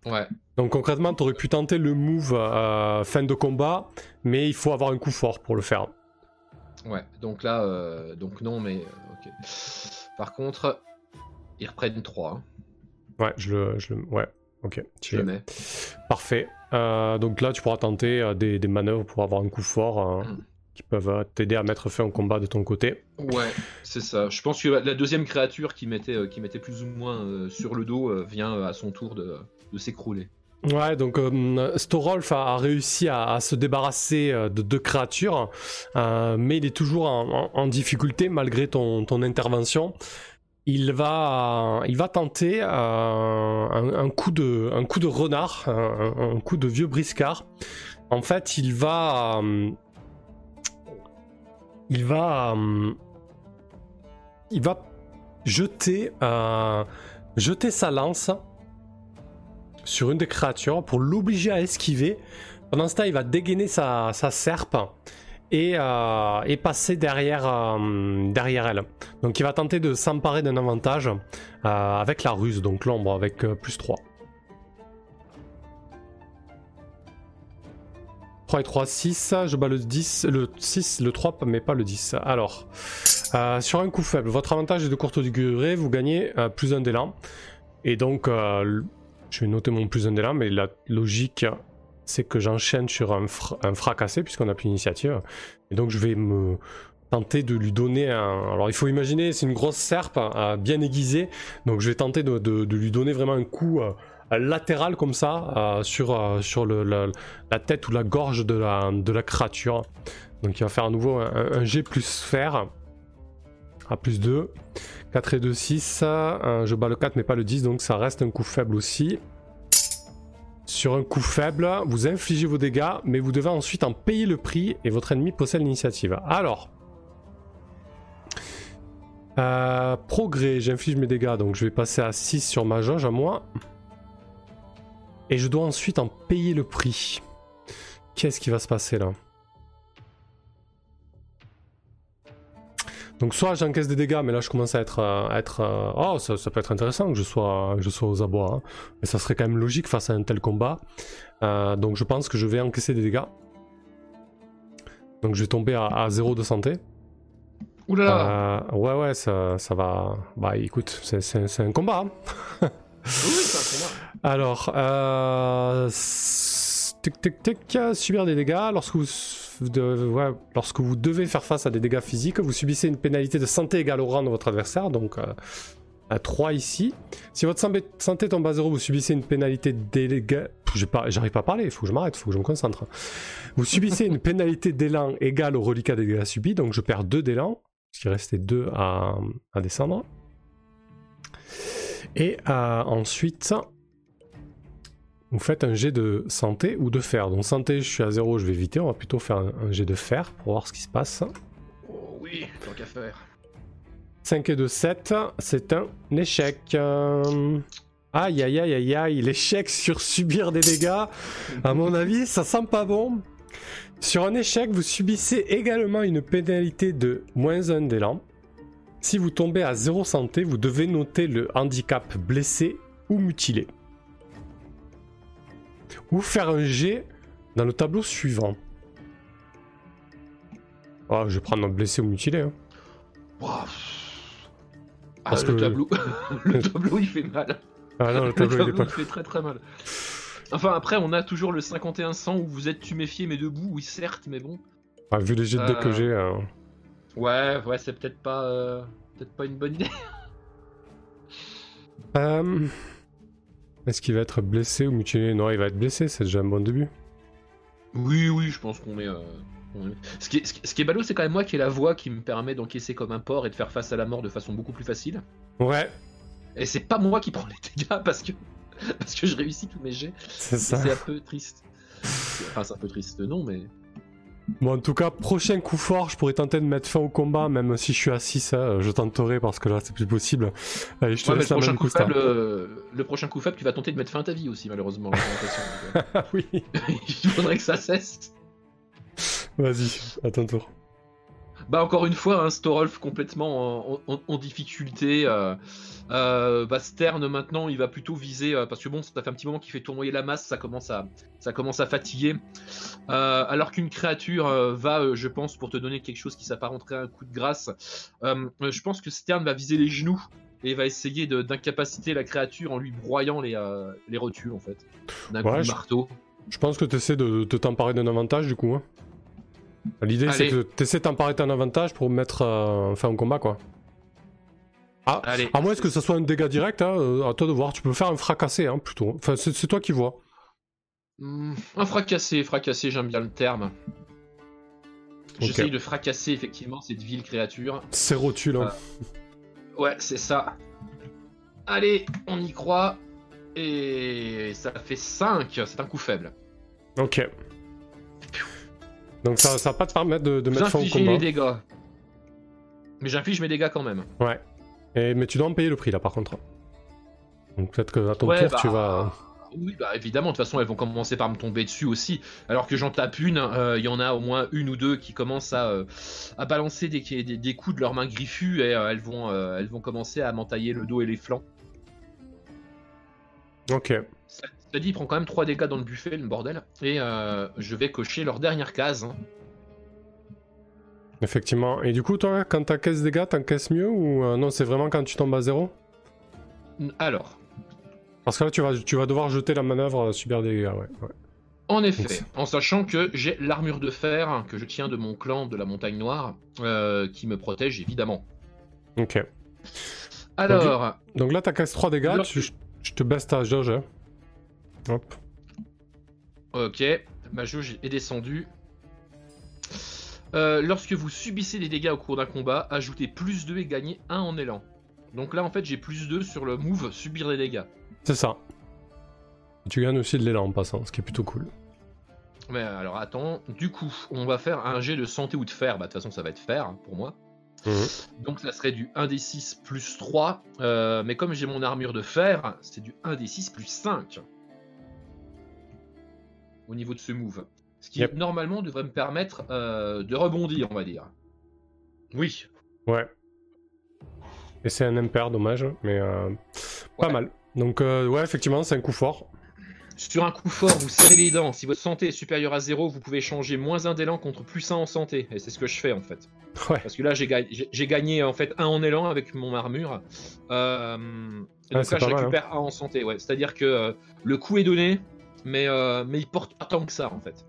Speaker 2: Ouais.
Speaker 1: Donc concrètement, t'aurais pu tenter le move euh, fin de combat, mais il faut avoir un coup fort pour le faire.
Speaker 2: Ouais, donc là, euh, donc non, mais euh, ok. Par contre, ils reprennent 3.
Speaker 1: Ouais, je le. Je le ouais, ok.
Speaker 2: Je le mets.
Speaker 1: Parfait. Euh, donc là, tu pourras tenter des, des manœuvres pour avoir un coup fort euh,
Speaker 2: Mm.
Speaker 1: Qui peuvent euh, t'aider à mettre fin au combat de ton côté.
Speaker 2: Ouais, c'est ça. Je pense que la deuxième créature qui mettait, euh, qui mettait plus ou moins euh, sur le dos vient à son tour de, de s'écrouler.
Speaker 1: Ouais, donc euh, Storolf a, a réussi à, à se débarrasser de deux créatures, euh, mais il est toujours en, en- en difficulté malgré ton, ton intervention. Il va, il va tenter euh, un, un coup de, un coup de renard, un, un- coup de vieux briscard. En fait, il va, il va, euh, euh, jeter sa lance sur une des créatures pour l'obliger à esquiver. Pendant ce temps, il va dégainer sa, serpe et, euh, et passer derrière, derrière elle. Donc il va tenter de s'emparer d'un avantage avec la ruse, donc l'ombre avec plus 3. 3 et 3, 6. Je bats le 10, le 6, le 3, mais pas le 10. Alors, euh, sur un coup faible, votre avantage est de courte durée, vous gagnez euh, plus un d'élan. Et donc, euh, je vais noter mon plus un d'élan, mais la logique, c'est que j'enchaîne sur un, fra- un fracassé, puisqu'on a plus d'initiative. Et donc, je vais me tenter de lui donner un... Alors, il faut imaginer, c'est une grosse serpe, bien aiguisée. Donc, je vais tenter de, lui donner vraiment un coup latéral, comme ça, euh, sur, euh, sur le, la tête ou la gorge de la, de la créature. Donc, il va faire à nouveau un, G plus sphère. À plus 2. 4 et 2, 6. Euh, je bats le 4 mais pas le 10, donc ça reste un coup faible aussi. Sur un coup faible, vous infligez vos dégâts, mais vous devez ensuite en payer le prix et votre ennemi possède l'initiative. Alors. Euh, progrès, j'inflige mes dégâts, donc je vais passer à 6 sur ma jauge à moi. Et je dois ensuite en payer le prix. Qu'est-ce qui va se passer là? Donc soit j'encaisse des dégâts, mais là je commence à être, à être oh ça, ça peut être intéressant que je sois, que je sois aux abois, hein. mais ça serait quand même logique face à un tel combat. Euh, donc je pense que je vais encaisser des dégâts. Donc je vais tomber à, à 0 de santé.
Speaker 2: Là là
Speaker 1: Euh, ouais ouais ça, ça va. Bah écoute c'est un combat. hein. Alors, euh, tic tic tic, subir des dégâts. Lorsque vous, lorsque vous devez faire face à des dégâts physiques, vous subissez une pénalité de santé égale au rang de votre adversaire, donc euh, à 3 ici. Si votre santé- tombe à 0, vous subissez une pénalité pas- J'arrive pas à parler, il faut que je m'arrête, il faut que je me concentre. Vous subissez une pénalité d'élan égale au reliquat des dégâts subis, donc je perds 2 d'élan, ce qui restait 2 à, à descendre. Et euh, ensuite, vous faites un jet de santé ou de fer. Donc santé, je suis à 0, je vais éviter. On va plutôt faire un, un jet de fer pour voir ce qui se passe.
Speaker 2: Oh oui, tant qu'à faire.
Speaker 1: 5 et 2, 7. C'est un échec. Euh, Aïe, aïe, aïe, aïe, aïe. L'échec sur subir des dégâts, à mon avis, ça sent pas bon. Sur un échec, vous subissez également une pénalité de moins 1 d'élan. Si vous tombez à 0 santé, vous devez noter le handicap blessé ou mutilé. Ou faire un jet dans le tableau suivant. Oh, je vais prendre un blessé ou mutilé. hein.
Speaker 2: Ah,
Speaker 1: Parce
Speaker 2: le
Speaker 1: que-
Speaker 2: tableau, le tableau il fait mal.
Speaker 1: Ah non, le
Speaker 2: Le
Speaker 1: tableau, il est
Speaker 2: tableau
Speaker 1: pas
Speaker 2: il fait très très mal. Enfin après on a toujours le 5100 où vous êtes tuméfié mais debout, oui certes mais bon.
Speaker 1: Ah, vu les jets de deck que
Speaker 2: Euh.
Speaker 1: j'ai. euh,
Speaker 2: Ouais ouais c'est peut-être pas euh, peut-être pas une bonne idée.
Speaker 1: euh, Est-ce qu'il va être blessé ou mutilé? Non, il va être blessé, c'est déjà un bon début.
Speaker 2: Oui oui je pense qu'on euh, Ce qui est, ce qui- est ballot, c'est quand même moi qui ai la voix qui me permet d'encaisser comme un porc et de faire face à la mort de façon beaucoup plus facile.
Speaker 1: Ouais,
Speaker 2: Et c'est pas moi qui prends les dégâts parce que, parce que je réussis tous mes jets.
Speaker 1: c'est ça.
Speaker 2: C'est un peu triste. Enfin, c'est un peu triste, non, mais.
Speaker 1: Bon, en tout cas, prochain coup fort, je pourrais tenter de mettre fin au combat, même si je suis à 6, hein, je tenterai parce que là, c'est plus possible. Allez, je te
Speaker 2: Ouais,
Speaker 1: laisse
Speaker 2: le, prochain coup faible, euh, le prochain coup faible, tu vas tenter de mettre fin à ta vie aussi, malheureusement. j'ai l'impression. Donc,
Speaker 1: Ah oui,
Speaker 2: Il faudrait que ça cesse.
Speaker 1: vas-y, à ton tour.
Speaker 2: Bah encore une fois, un Storolf complètement en, en- en difficulté. Euh, euh, bah, Stern maintenant, il va plutôt viser euh, parce que bon, ça fait un petit moment qu'il fait tournoyer la masse, ça commence à, ça commence à fatiguer. Alors qu'une créature va, je pense, pour te donner quelque chose qui s'apparenterait à un coup de grâce, je pense que Stern va viser les genoux et va essayer d'incapaciter la créature en lui broyant les, les rotules en fait, d'un coup de
Speaker 1: je-
Speaker 2: marteau.
Speaker 1: Je pense que tu essaies de, de t'emparer d'un avantage du coup. hein. L'idée c'est que tu essaies de t'emparer d'un avantage pour mettre euh, fin au combat quoi. Ah,
Speaker 2: Allez.
Speaker 1: à moins que ce soit un dégât direct, hein, euh, à toi de voir, tu peux faire un fracassé hein, plutôt. Enfin, c'est toi qui vois.
Speaker 2: Hmm, un fracassé, fracassé, j'aime bien le terme. J'essaye de fracasser effectivement cette vile créature.
Speaker 1: C'est rotule. hein.
Speaker 2: Ouais, c'est ça. Allez, on y croit. Et ça fait 5, c'est un coup faible.
Speaker 1: Ok. Donc ça, ça va pas te permettre de, de mettre fin au combat.
Speaker 2: les dégâts. Mais j'inflige mes dégâts quand même.
Speaker 1: Ouais. Et, mais tu dois en payer le prix là par contre. Donc peut-être que à ton
Speaker 2: Ouais,
Speaker 1: tour tu
Speaker 2: bah,
Speaker 1: vas.
Speaker 2: Oui, bah évidemment, de toute façon, elles vont commencer par me tomber dessus aussi. Alors que j'en tape une, euh, il y en a au moins une ou deux qui commencent à, euh, à balancer des, des, des coups de leurs mains griffues et euh, elles, vont, euh, elles vont commencer à m'entailler le dos et les flancs.
Speaker 1: Ok.
Speaker 2: Ça, ça dit, il prend quand même 3 dégâts dans le buffet, le bordel. Et euh, je vais cocher leur dernière case. hein.
Speaker 1: Effectivement. Et du coup, toi, quand t'encaisses des dégâts, t'encaisses mieux ou euh, non C'est vraiment quand tu tombes à zéro?
Speaker 2: Alors,
Speaker 1: Parce que là, tu vas, tu vas devoir jeter la manœuvre, euh, des dégâts, ouais. ouais.
Speaker 2: en effet, en sachant que j'ai l'armure de fer que je tiens de mon clan de la montagne noire, euh, qui me protège évidemment.
Speaker 1: Ok.
Speaker 2: Alors,
Speaker 1: Donc là, t'encaisses 3 dégâts, tu, je te baisse ta jauge. hein. Hop.
Speaker 2: ok, ma jauge est descendue. Euh, lorsque vous subissez des dégâts au cours d'un combat, ajoutez plus 2 et gagnez 1 en élan. Donc là, en fait, j'ai plus 2 sur le move subir des dégâts.
Speaker 1: C'est ça. Tu gagnes aussi de l'élan en passant, ce qui est plutôt cool.
Speaker 2: Mais alors attends, du coup, on va faire un jet de santé ou de fer. Bah, de toute façon, ça va être fer hein, pour moi.
Speaker 1: Mhm.
Speaker 2: Donc ça serait du 1d6 plus 3. euh, mais comme j'ai mon armure de fer, c'est du 1d6 plus 5. Au niveau de ce move. Ce qui
Speaker 1: Yep.
Speaker 2: normalement devrait me permettre euh, de rebondir, on va dire. Oui.
Speaker 1: Ouais. Et c'est un impair, dommage, mais euh, pas mal. Donc, euh, ouais, effectivement, c'est un coup fort.
Speaker 2: Sur un coup fort, vous serrez les dents. Si votre santé est supérieure à 0, vous pouvez changer moins 1 d'élan contre plus 1 en santé. Et c'est ce que je fais en fait.
Speaker 1: Ouais.
Speaker 2: Parce que là, j'ai ga- j'ai j'ai gagné en fait 1 en élan avec mon armure. Euh,
Speaker 1: Ouais,
Speaker 2: donc là, je
Speaker 1: hein.
Speaker 2: récupère 1 en santé. Ouais. C'est-à-dire que le coup est donné, mais, euh, mais il porte pas tant que ça en fait.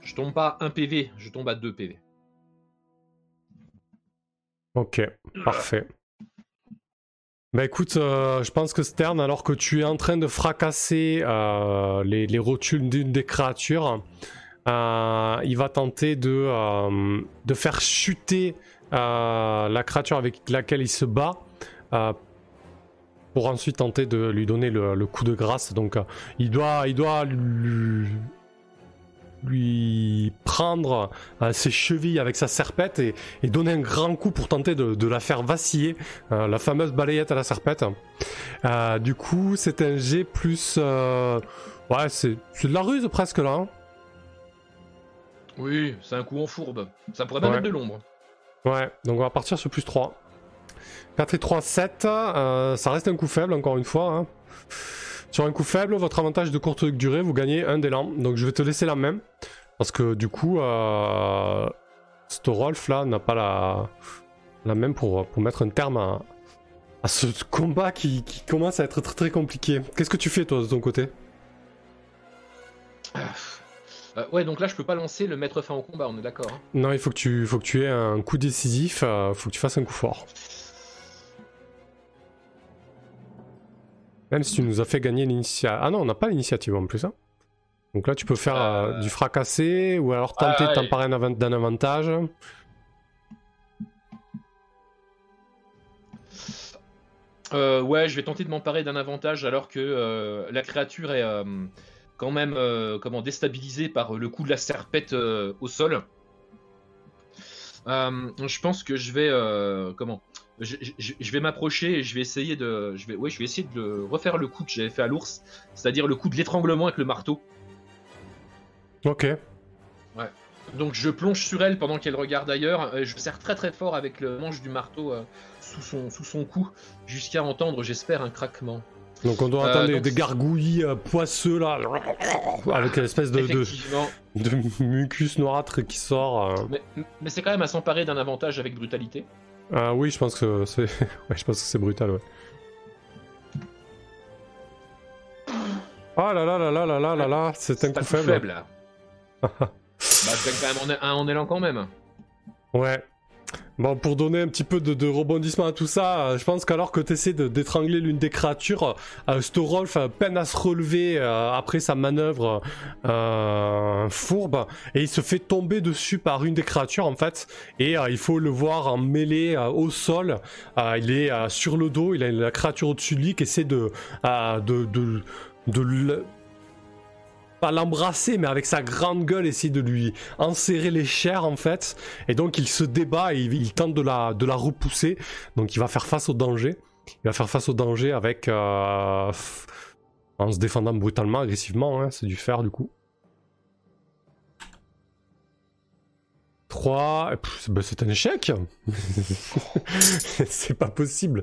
Speaker 2: Je tombe pas à 1 PV, je tombe à 2 PV.
Speaker 1: Ok, parfait. Bah écoute, euh, je pense que Stern, alors que tu es en train de fracasser euh, les, les rotules d'une des créatures, il va tenter de, de faire chuter la créature avec laquelle il se bat pour ensuite tenter de lui donner le, le coup de grâce. Donc euh, il doit, il doit lui, lui prendre euh, ses chevilles avec sa serpette et, et donner un grand coup pour tenter de, de la faire vaciller, euh, la fameuse balayette à la serpette. Euh, du coup, c'est un G plus... ouais, c'est c'est de la ruse presque là. hein.
Speaker 2: Oui, c'est un coup en fourbe. Ça pourrait même
Speaker 1: Ouais.
Speaker 2: être de l'ombre.
Speaker 1: Ouais, donc on va partir sur plus 3. 4 et 3, 7. euh, ça reste un coup faible, encore une fois. hein. Sur un coup faible, votre avantage de courte durée, vous gagnez un d'élan. Donc je vais te laisser la même. Parce que du coup, euh, Storolf là n'a pas la, la même pour, pour mettre un terme à, à ce combat qui, qui commence à être très très compliqué. Qu'est-ce que tu fais toi de ton côté?
Speaker 2: Euh, ouais, donc là, je peux pas lancer le mettre fin au combat, on est d'accord. hein.
Speaker 1: Non, il faut que tu, faut que tu aies un coup décisif, il faut que tu fasses un coup fort. Même si tu nous as fait gagner l'initiative. Ah non, on n'a pas l'initiative en plus. Hein. Donc là, tu peux faire euh, du fracassé ou alors tenter de t'emparer d'un avantage.
Speaker 2: Euh, ouais, je vais tenter de m'emparer d'un avantage alors que euh, la créature est quand même comment déstabilisée par le coup de la serpette au sol. je pense que je vais comment je, vais m'approcher et je vais essayer de je vais ouais je vais essayer de refaire le coup que j'avais fait à l'ours, c'est-à-dire le coup de l'étranglement avec le marteau.
Speaker 1: Ok.
Speaker 2: Ouais. Donc je plonge sur elle pendant qu'elle regarde ailleurs. Je serre très très fort avec le manche du marteau euh, sous, son, sous son cou jusqu'à entendre, j'espère, un craquement.
Speaker 1: Donc on doit entendre euh, des, gargouillis euh, poisseux là, avec une espèce de, de, mucus noirâtre qui sort.
Speaker 2: Mais, mais c'est quand même à s'emparer d'un avantage avec brutalité.
Speaker 1: Ah oui, je pense que c'est, ouais, je pense que c'est brutal, ouais. Oh là là là là là là là là, c'est un coup faible.
Speaker 2: bah, c'est quand même un, en élan quand même.
Speaker 1: Ouais. Bon, pour donner un petit peu de, rebondissement à tout ça, euh, je pense qu'alors que tu essaies d'étrangler l'une des créatures, euh, Storolf peine à se relever euh, après sa manœuvre euh, fourbe et il se fait tomber dessus par une des créatures en fait. Et il faut le voir en au sol. il est sur le dos, il a la créature au-dessus de lui qui essaie de, de pas l'embrasser, mais avec sa grande gueule, essayer de lui enserrer les chairs en fait. Et donc il se débat et il, tente de la, repousser. Donc il va faire face au danger. Il va faire face au danger avec euh, en se défendant brutalement, agressivement. Hein. c'est du fer du coup. 3, bah, c'est un échec. c'est pas possible.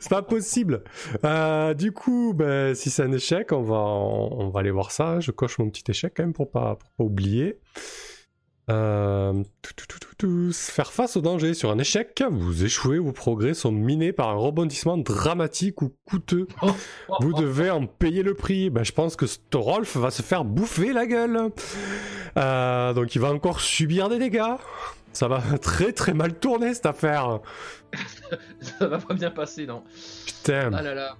Speaker 1: C'est pas possible. Euh, du coup, bah, si c'est un échec, on va, on, va aller voir ça. Je coche mon petit échec quand même pour pas, pour pas oublier. Euh, faire face au danger sur un échec, vous échouez, vos progrès sont minés par un rebondissement dramatique ou coûteux. Vous devez en payer le prix. Ben, je pense que Storolf va se faire bouffer la gueule. Euh, donc il va encore subir des dégâts. Ça va très très mal tourner cette affaire.
Speaker 2: Ça va pas bien passer, non.
Speaker 1: Putain.
Speaker 2: Ah là là.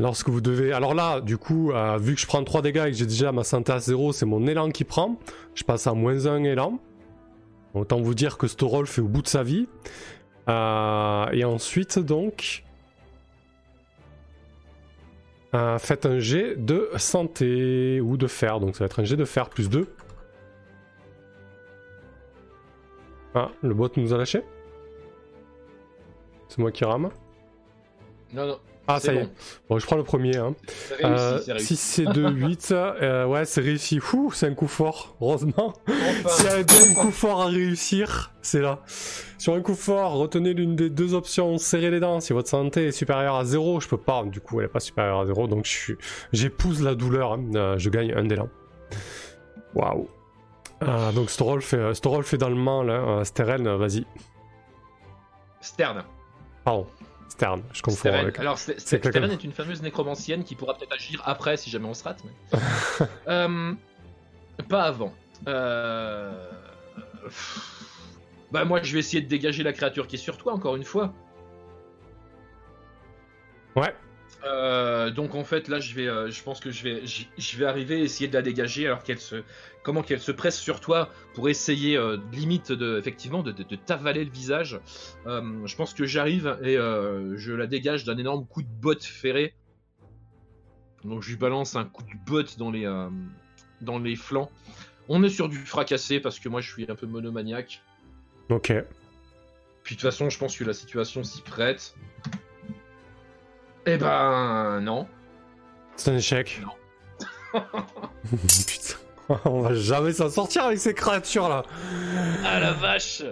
Speaker 1: Lorsque vous devez... Alors là, du coup, euh, vu que je prends 3 dégâts et que j'ai déjà ma santé à 0, c'est mon élan qui prend. Je passe à moins 1 élan. Autant vous dire que Storol fait au bout de sa vie. Euh, et ensuite, donc... Euh, faites un jet de santé ou de fer. Donc ça va être un jet de fer plus 2. Ah, le bot nous a lâché C'est moi qui rame
Speaker 2: Non, non.
Speaker 1: Ah, ça y est. Bon, je prends le premier. Hein. Euh, si c'est 2, 8, euh, ouais, c'est réussi. Ouh, c'est un coup fort, heureusement. S'il y bien un coup fort à réussir, c'est là. Sur un coup fort, retenez l'une des deux options, serrez les dents. Si votre santé est supérieure à 0, je peux pas, du coup, elle est pas supérieure à 0, donc j'épouse la douleur, hein. euh, je gagne un d'élan. Waouh. Ah, donc Storol fait, Storol fait dans le main, là. Euh, Steren, vas-y.
Speaker 2: Stern.
Speaker 1: Pardon. Stern, je confonds avec.
Speaker 2: Alors, Stern est une fameuse nécromancienne qui pourra peut-être agir après si jamais on se rate. Mais... euh, pas avant. Euh... Bah, moi, je vais essayer de dégager la créature qui est sur toi, encore une fois.
Speaker 1: Ouais.
Speaker 2: Euh, donc en fait là je vais, euh, je pense que je vais, je vais arriver essayer de la dégager alors qu'elle se, comment qu'elle se presse sur toi pour essayer euh, limite de, effectivement de, de, t'avaler le visage. je pense que j'arrive et je la dégage d'un énorme coup de botte ferré. Donc je lui balance un coup de botte dans les, dans les flancs. On est sur du fracassé parce que moi je suis un peu monomaniaque.
Speaker 1: Ok.
Speaker 2: Puis de toute façon je pense que la situation s'y prête. Eh ben non.
Speaker 1: C'est un échec. Non. Putain, on va jamais s'en sortir avec ces créatures là.
Speaker 2: Ah la vache.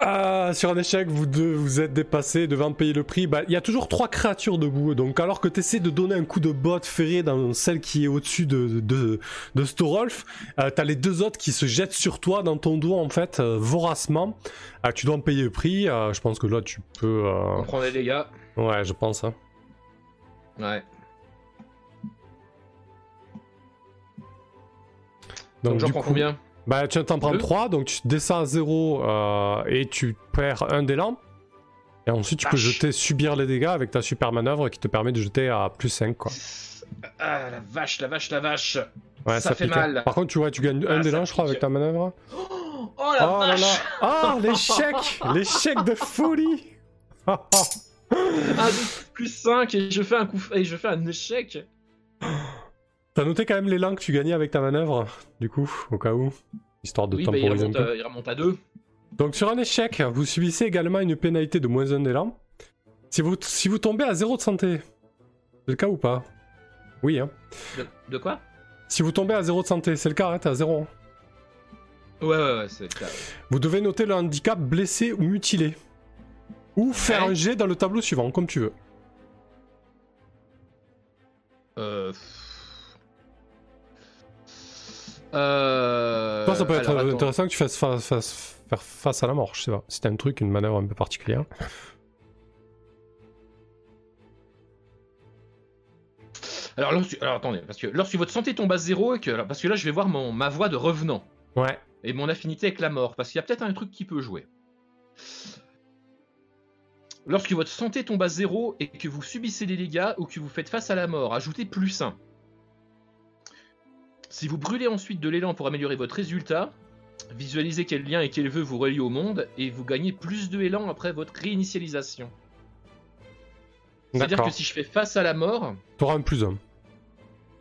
Speaker 1: Ah, sur un échec, vous deux, vous êtes dépassé, devant payer le prix. Bah, il y a toujours trois créatures debout. Donc, alors que tu essaies de donner un coup de botte ferré dans celle qui est au-dessus de, de, de Storolf, euh, t'as les deux autres qui se jettent sur toi dans ton dos, en fait, euh, voracement. Ah, tu dois en payer le prix. je pense que là, tu peux.
Speaker 2: On prend les dégâts.
Speaker 1: Ouais, je pense. Hein.
Speaker 2: Ouais.
Speaker 1: Donc,
Speaker 2: j'en prends combien?
Speaker 1: Bah tu t'en prends 3, donc tu descends à 0 euh, et tu perds un d'élan. Et ensuite tu peux jeter, subir les dégâts avec ta super manœuvre qui te permet de jeter à plus 5 quoi.
Speaker 2: Ah la vache, la vache, la vache
Speaker 1: Ouais,
Speaker 2: Ça fait
Speaker 1: pique, hein.
Speaker 2: mal.
Speaker 1: Par contre, tu vois, tu gagnes
Speaker 2: Ah,
Speaker 1: un
Speaker 2: ça
Speaker 1: d'élan, je crois, avec ta manœuvre.
Speaker 2: Oh, oh la
Speaker 1: Oh
Speaker 2: vache
Speaker 1: là Oh, l'échec L'échec de folie Ah, ah.
Speaker 2: Plus 5 et je fais un coup et je fais un échec.
Speaker 1: T'as noté quand même l'élan que tu gagnais avec ta manœuvre, du coup, au cas où, histoire de
Speaker 2: oui, bah, il,
Speaker 1: temporiser un
Speaker 2: remonte,
Speaker 1: peu.
Speaker 2: à- il remonte à 2.
Speaker 1: Donc sur un échec, vous subissez également une pénalité de moins 1 d'élan. Si vous, si vous tombez à 0 de santé, c'est le cas ou pas? Oui, hein.
Speaker 2: De, de quoi?
Speaker 1: Si vous tombez à 0 de santé, c'est le cas, hein, t'es à 0. hein.
Speaker 2: Ouais, ouais, ouais, c'est le cas.
Speaker 1: Vous devez noter le handicap blessé ou mutilé. Ou faire
Speaker 2: Ouais.
Speaker 1: un jet dans le tableau suivant, comme tu veux.
Speaker 2: Euh... Euh...
Speaker 1: Toi, ça peut être
Speaker 2: alors, attends.
Speaker 1: intéressant que tu fasses fa- face- à la mort, je sais pas. Si t'as un truc, une manœuvre un peu particulière.
Speaker 2: Alors, lorsque- alors, attendez, parce que lorsque votre santé tombe à zéro et que, alors, parce que là je vais voir mon, ma voix de revenant
Speaker 1: Ouais.
Speaker 2: et mon affinité avec la mort, parce qu'il y a peut-être un truc qui peut jouer. Lorsque votre santé tombe à zéro et que vous subissez des dégâts ou que vous faites face à la mort, ajoutez plus 1. Si vous brûlez ensuite de l'élan pour améliorer votre résultat, visualisez quel lien et quel vœu vous relie au monde et vous gagnez plus de élan après votre réinitialisation. C'est-à-dire que si je fais face à la mort,
Speaker 1: T'auras un plus 1.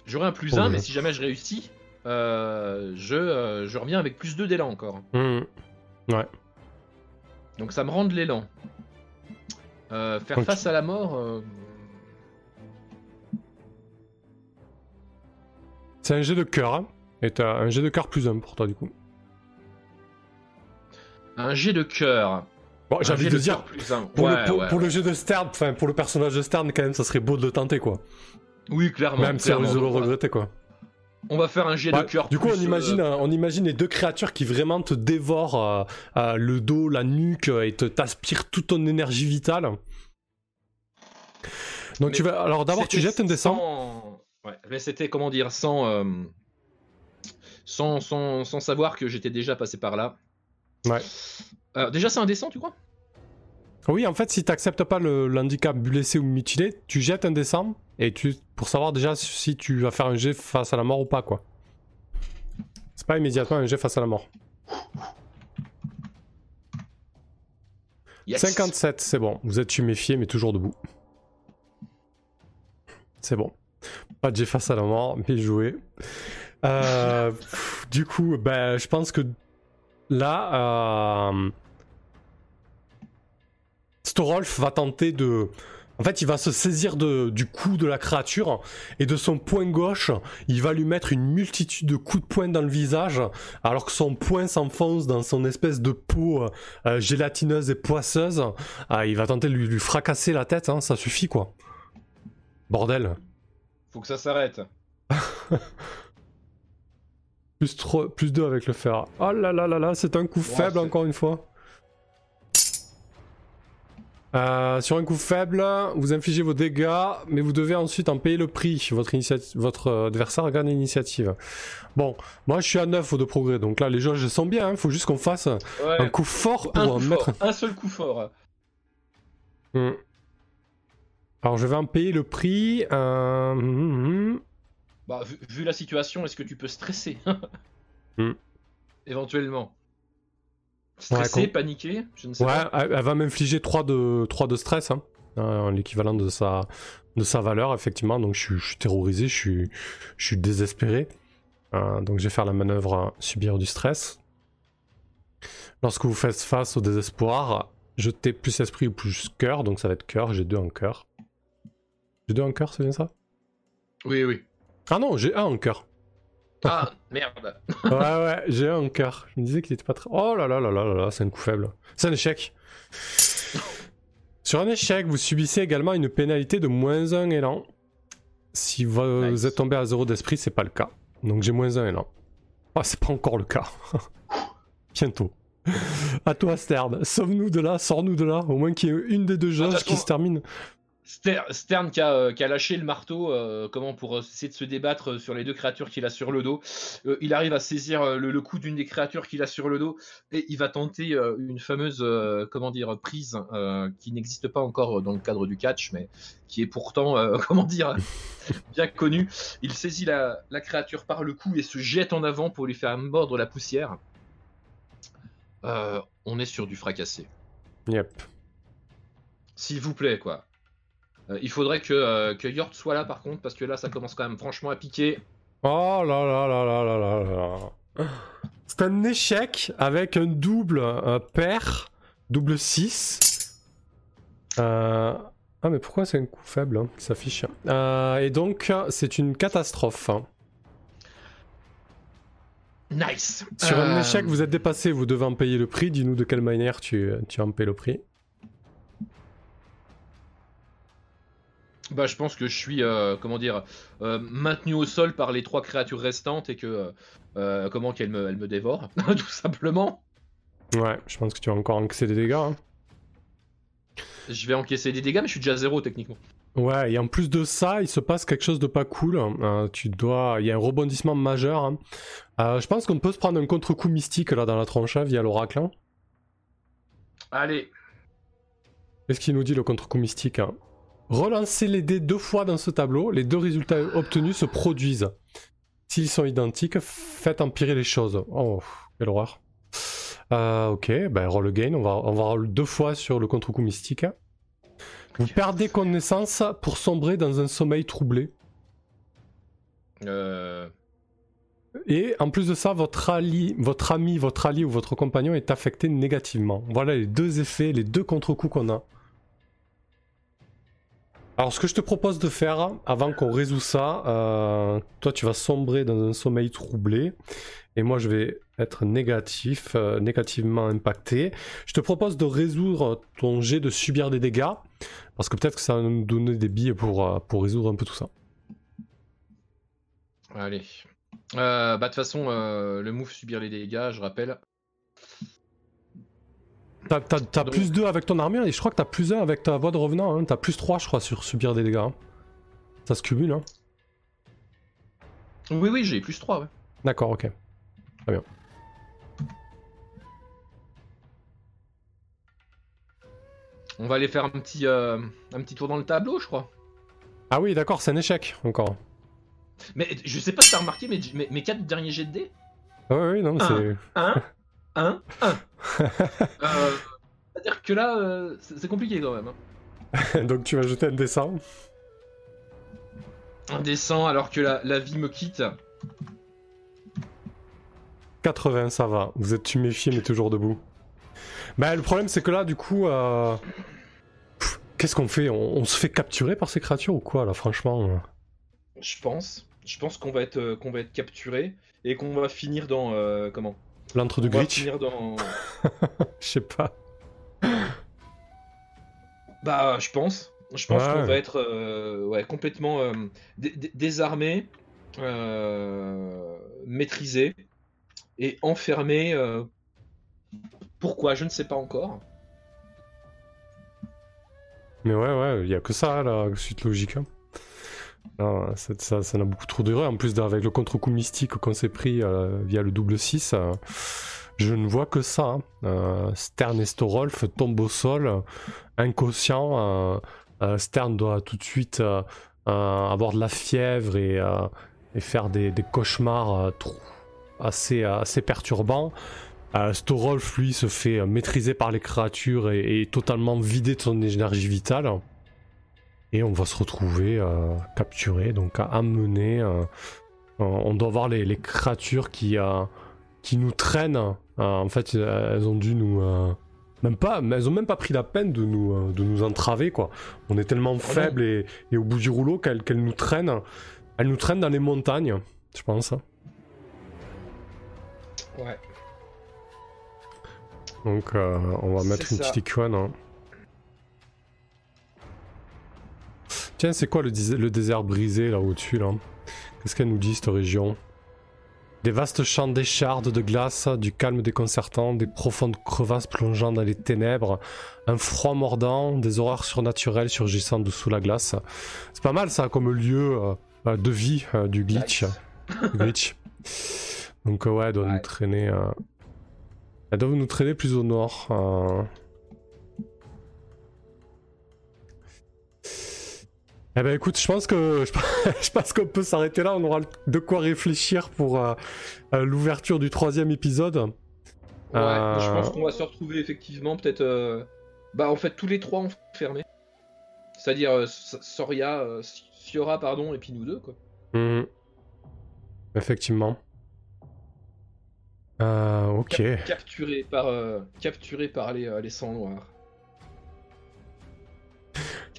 Speaker 2: J'aurai un plus
Speaker 1: Oh,
Speaker 2: 1,
Speaker 1: ouais.
Speaker 2: mais si jamais je réussis, euh, je, euh, je reviens avec plus 2 d'élan encore.
Speaker 1: Hmm.
Speaker 2: Donc ça me rend de l'élan. Euh, faire face à la mort. euh,
Speaker 1: C'est un jet de cœur, hein. Et t'as un jet de cœur plus 1 pour toi, du coup.
Speaker 2: un jet de cœur.
Speaker 1: Bon, j'ai envie de dire,
Speaker 2: plus 1.
Speaker 1: pour,
Speaker 2: ouais,
Speaker 1: le, pour,
Speaker 2: ouais,
Speaker 1: pour
Speaker 2: ouais.
Speaker 1: le jeu de Stern, enfin, pour le personnage de Stern, quand même, ça serait beau de le tenter, quoi.
Speaker 2: Oui, clairement.
Speaker 1: Même si on le regretter, quoi.
Speaker 2: On va faire un jet
Speaker 1: Ouais,
Speaker 2: de cœur.
Speaker 1: du coup, on imagine,
Speaker 2: euh,
Speaker 1: euh, on imagine les deux créatures qui vraiment te dévorent euh, euh, le dos, la nuque euh, et te t'aspirent toute ton énergie vitale. Donc
Speaker 2: Mais
Speaker 1: tu vas, alors d'abord tu jettes un dessin.
Speaker 2: sans- Ouais, mais c'était comment dire sans, euh, sans, sans, sans savoir que j'étais déjà passé par là.
Speaker 1: Ouais.
Speaker 2: Alors, déjà, c'est un dessin, tu crois?
Speaker 1: Oui, en fait, si t'acceptes pas le, le handicap blessé ou mutilé, tu jettes un dessin et tu pour savoir déjà si tu vas faire un jet face à la mort ou pas, quoi. C'est pas immédiatement un jet face à la mort.
Speaker 2: Yes.
Speaker 1: 57, c'est bon. Vous êtes tuméfié, mais toujours debout. C'est bon. Pas de jet face à la mort, mais joué. Euh, pff, du coup, ben, je pense que là, euh, Storolf va tenter de. En fait, il va se saisir de- du cou de la créature et de son poing gauche, il va lui mettre une multitude de coups de poing dans le visage, alors que son poing s'enfonce dans son espèce de peau euh, gélatineuse et poisseuse. Ah, il va tenter de lui, lui fracasser la tête, hein, ça suffit quoi. Bordel.
Speaker 2: Faut que ça s'arrête.
Speaker 1: Plus, trois- plus 2 avec le fer. Oh là là là là, c'est un coup
Speaker 2: Ouais,
Speaker 1: faible encore une fois. Euh, sur un coup faible, vous infligez vos dégâts, mais vous devez ensuite en payer le prix. Votre, euh, adversaire gagne l'initiative. Bon, moi je suis à 9 au de progrès, donc là les jauges sont bien, il faut juste qu'on fasse
Speaker 2: Ouais.
Speaker 1: un coup fort pour
Speaker 2: un coup
Speaker 1: mettre.
Speaker 2: fort, un seul coup fort.
Speaker 1: Hmm. Alors je vais en payer le prix. euh, hum, hum.
Speaker 2: Bah, vu, vu la situation, est-ce que tu peux stresser?
Speaker 1: Hmm.
Speaker 2: Éventuellement. Stresser,
Speaker 1: Ouais,
Speaker 2: paniquer, je ne sais
Speaker 1: Ouais,
Speaker 2: pas.
Speaker 1: elle, elle va m'infliger 3 de, 3 de stress, hein. Euh, l'équivalent de sa, de sa valeur, effectivement. Donc je, suis- je suis terrorisé, je suis, je suis désespéré. Euh, donc je vais faire la manœuvre euh, subir du stress. Lorsque vous faites face au désespoir, jetez plus esprit ou plus cœur, donc ça va être cœur, j'ai 2 en cœur. J'ai 2 en cœur, c'est bien ça?
Speaker 2: Oui, oui.
Speaker 1: Ah non, j'ai 1 en cœur.
Speaker 2: Ah, merde.
Speaker 1: ouais, ouais, j'ai un cœur. Je me disais qu'il était pas très. Oh là là là là là là, c'est un coup faible. C'est un échec. Sur un échec, vous subissez également une pénalité de moins 1 élan. Si vous
Speaker 2: Nice.
Speaker 1: êtes tombé à 0 d'esprit, c'est pas le cas. Donc j'ai moins 1 élan. Ah, c'est pas encore le cas. Bientôt. À toi, Stern. Sauve-nous de là, sors-nous de là. Au moins qu'il y ait une des deux jauges
Speaker 2: Attends,
Speaker 1: qui se termine.
Speaker 2: Stern qui a, euh, qui a, lâché le marteau euh, comment pour essayer de se débattre sur les deux créatures qu'il a sur le dos. Euh, il arrive à saisir le, le coup d'une des créatures qu'il a sur le dos et il va tenter une fameuse comment dire prise qui n'existe pas encore dans le cadre du catch mais qui est pourtant comment dire bien connue. Il saisit la, la, créature par le cou et se jette en avant pour lui faire mordre la poussière. on est sur du fracassé.
Speaker 1: Yep.
Speaker 2: S'il vous plaît quoi. Euh, il faudrait que, euh, que Yort soit là par contre, parce que là ça commence quand même franchement à piquer.
Speaker 1: Oh là là là là là là là. C'est un échec avec un double un pair, double 6. Euh... Ah mais pourquoi c'est un coup faible hein, qui s'affiche euh, Et donc c'est une catastrophe. Hein.
Speaker 2: Nice.
Speaker 1: Sur un échec, vous êtes dépassé, vous devez en payer le prix. Dis-nous de quelle manière tu, tu en payes le prix.
Speaker 2: Bah, je pense que je suis, euh, comment dire, euh, maintenu au sol par les trois créatures restantes et que, euh, comment qu'elles me, me dévorent, tout simplement.
Speaker 1: Ouais, je pense que tu vas encore encaisser des dégâts. Hein.
Speaker 2: Je vais encaisser des dégâts, mais je suis déjà à zéro techniquement.
Speaker 1: Ouais, et en plus de ça, il se passe quelque chose de pas cool. tu dois, il y a un rebondissement majeur. Hein. je pense qu'on peut se prendre un contre-coup mystique là dans la tronche hein, via l'oracle. Hein.
Speaker 2: Allez.
Speaker 1: Qu'est-ce qu'il nous dit le contre-coup mystique Relancez les dés deux fois dans ce tableau, les deux résultats obtenus se produisent. S'ils sont identiques, faites empirer les choses. Oh, quelle horreur. Euh, ok, ben roll again, on va, on va roll deux fois sur le contre-coup mystique. Vous perdez connaissance pour sombrer dans un sommeil troublé.
Speaker 2: Euh...
Speaker 1: Et en plus de ça, votre, votre ami, votre allié ou votre compagnon est affecté négativement. Voilà les deux effets, les deux contre-coups qu'on a. Alors, ce que je te propose de faire, avant qu'on résout ça, euh, toi, tu vas sombrer dans un sommeil troublé, et moi, je vais être négatif, euh, négativement impacté. Je te propose de résoudre ton jet de subir des dégâts, parce que peut-être que ça va nous donner des billes pour, euh, pour résoudre un peu tout ça.
Speaker 2: Allez. bah, de toute façon, le move subir les dégâts, je rappelle,
Speaker 1: T'as plus 2 avec ton armure et je crois que t'as plus 1 avec ta voix de revenant. Hein. T'as plus 3, je crois, sur subir des dégâts. Hein. Ça se cumule, hein.
Speaker 2: Oui, oui, j'ai plus 3, ouais.
Speaker 1: D'accord, ok. Très bien.
Speaker 2: On va aller faire un petit, euh, un petit tour dans le tableau, je crois.
Speaker 1: Ah oui, d'accord, c'est un échec, encore.
Speaker 2: Mais je sais pas si t'as remarqué mes, mes, 4 derniers jets de dés.
Speaker 1: Ah oui, oui, non, c'est...
Speaker 2: 1, 1, 1. C'est-à-dire que là, euh, c'est compliqué quand même.
Speaker 1: Hein. Donc tu vas jeter un dessin
Speaker 2: Un dessin alors que la, vie me quitte.
Speaker 1: 80, ça va. Vous êtes tuméfié mais toujours debout. Bah le problème c'est que là du coup... Euh, qu'est-ce qu'on fait? On, se fait capturer par ces créatures ou quoi là franchement? Euh?
Speaker 2: Je pense. Je pense qu'on va être qu'on va être capturé et qu'on va finir dans comment?
Speaker 1: L'entre du glitch.
Speaker 2: dans.
Speaker 1: Je sais pas.
Speaker 2: Bah, je pense. Je pense qu'on va être euh, ouais, complètement euh, désarmé, euh, maîtrisé et enfermé. Pourquoi? Je ne sais pas encore.
Speaker 1: Mais ouais, ouais, il y a que ça, la suite logique. Hein. Ça, ça, n'a beaucoup trop duré. En plus, avec le contre-coup mystique qu'on s'est pris euh, via le double 6, euh, je ne vois que ça. Hein. Euh, Stern et Storolf tombent au sol, inconscient. Stern doit tout de suite avoir de la fièvre et, faire des, cauchemars assez, perturbants. Storolf, lui, se fait maîtriser par les créatures et, et totalement vidé de son énergie vitale. Et on va se retrouver euh, capturé, donc à amener. Euh, on doit voir les, créatures qui, euh, qui nous traînent. en fait, elles ont dû nous. même pas, mais elles ont même pas pris la peine de nous, de nous entraver, quoi. On est tellement ah faibles et, au bout du rouleau qu'elles nous traînent. Elles nous traînent dans les montagnes, je pense.
Speaker 2: Ouais.
Speaker 1: Donc, on va mettre une petite icône. Hein. Tiens, c'est quoi le, désert brisé là au-dessus là? Qu'est-ce qu'elle nous dit cette région? Des vastes champs d'échardes de glace, du calme déconcertant, des profondes crevasses plongeant dans les ténèbres, un froid mordant, des horreurs surnaturelles surgissant dessous la glace. C'est pas mal ça comme lieu euh, de vie euh, du glitch. Du glitch. Donc euh, ouais, elle doit nous traîner. Elle doit nous traîner plus au nord. Eh ben écoute, je pense que je pense qu'on peut s'arrêter là. On aura de quoi réfléchir pour euh, euh, l'ouverture du troisième épisode. Ouais,
Speaker 2: je pense euh, qu'on va se retrouver effectivement peut-être. Bah en fait tous les trois enfermés. C'est-à-dire Soria, Fiora pardon et puis nous deux quoi.
Speaker 1: Mhm. Effectivement. ok.
Speaker 2: capturé par capturé par les, les sangs noirs.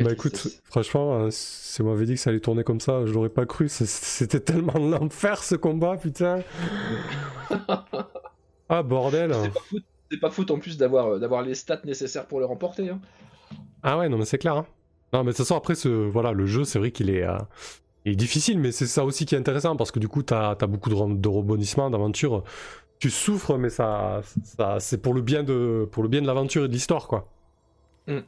Speaker 1: Bah écoute, franchement, euh, si on m'avait dit que ça allait tourner comme ça, je l'aurais pas cru. C'était tellement l'enfer ce combat, putain. ah bordel.
Speaker 2: C'est pas, faute en plus d'avoir euh, d'avoir les stats nécessaires pour le remporter. Hein.
Speaker 1: Ah ouais, non mais c'est clair. Hein. Non mais de toute façon après ce voilà le jeu, c'est vrai qu'il est, euh, est difficile, mais c'est ça aussi qui est intéressant parce que du coup t'as as beaucoup de, de rebondissements, d'aventures. Tu souffres, mais ça, ça c'est pour le bien de pour le bien de l'aventure et de l'histoire quoi. Mm.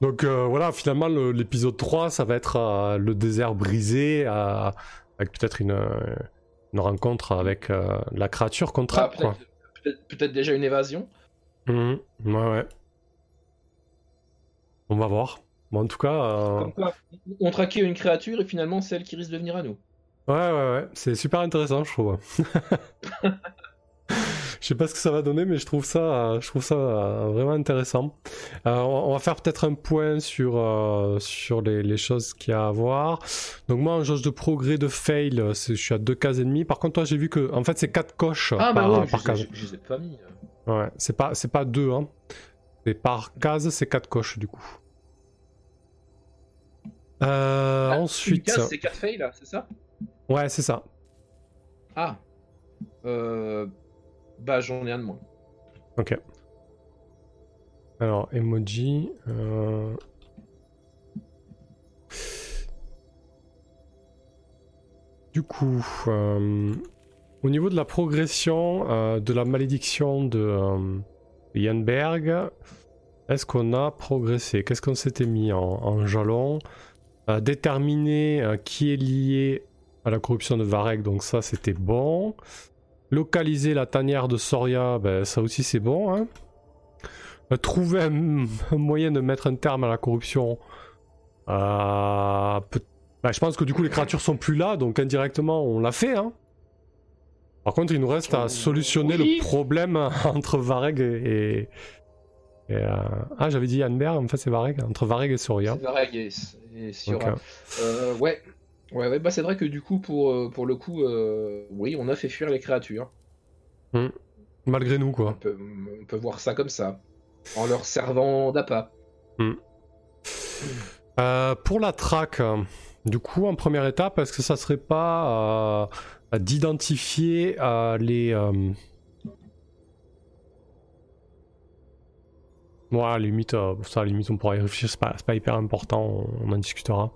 Speaker 1: Donc euh, voilà, finalement, l'épisode 3, ça va être euh, le désert brisé, euh, avec peut-être une, rencontre avec la créature qu'on trappe.
Speaker 2: Ah, peut-être déjà une évasion
Speaker 1: mmh, Ouais, ouais. On va voir. Bon, en tout cas.
Speaker 2: on traquait une créature et finalement, c'est elle qui risque de venir à nous.
Speaker 1: Ouais, ouais, ouais. C'est super intéressant, je trouve. je sais pas ce que ça va donner, mais je trouve ça, je trouve ça euh, vraiment intéressant. Euh, on va faire peut-être un point sur, euh, sur les, choses qu'il y a à voir. Donc moi, en jauge de progrès de fail, je suis à 2 cases et demi. Par contre, toi, j'ai vu que en fait, c'est 4 coches
Speaker 2: ah, bah par, par case. Je, les ai pas mis.
Speaker 1: Ouais, c'est pas, c'est pas 2, hein. C'est par case, c'est 4 coches du coup. Euh, ah, ensuite.
Speaker 2: c'est 4 fails, c'est ça?
Speaker 1: Ouais, c'est ça.
Speaker 2: Ah. Euh, bah, j'en ai un de moins.
Speaker 1: Ok. Alors, emoji. Euh, du coup, euh, au niveau de la progression euh, de la malédiction de Yanberg, est-ce qu'on a progressé? Qu'est-ce qu'on s'était mis en, en jalon? Déterminer qui est lié à la corruption de Varek, donc ça c'était bon. Localiser la tanière de Soria, ben, ça aussi c'est bon. Hein. Euh, trouver un, moyen de mettre un terme à la corruption. Euh, ben, je pense que du coup les créatures sont plus là, donc indirectement on l'a fait. Hein. Par contre, il nous reste à solutionner le problème entre Vareg et. Euh, ah, j'avais dit Anber, en fait c'est Vareg, entre Vareg et Soria.
Speaker 2: Vareg et, Soria. ouais, Ouais, ouais bah c'est vrai que du coup, pour, euh, pour le coup, euh, oui, on a fait fuir les créatures.
Speaker 1: Hmm. Malgré nous, quoi.
Speaker 2: On peut, voir ça comme ça. En leur servant d'appât.
Speaker 1: Hmm. Euh, pour la traque, du coup, en première étape, est-ce que ça serait pas d'identifier les. Moi, limite, ça, limite, on pourra y réfléchir, c'est pas, pas hyper important, on en discutera.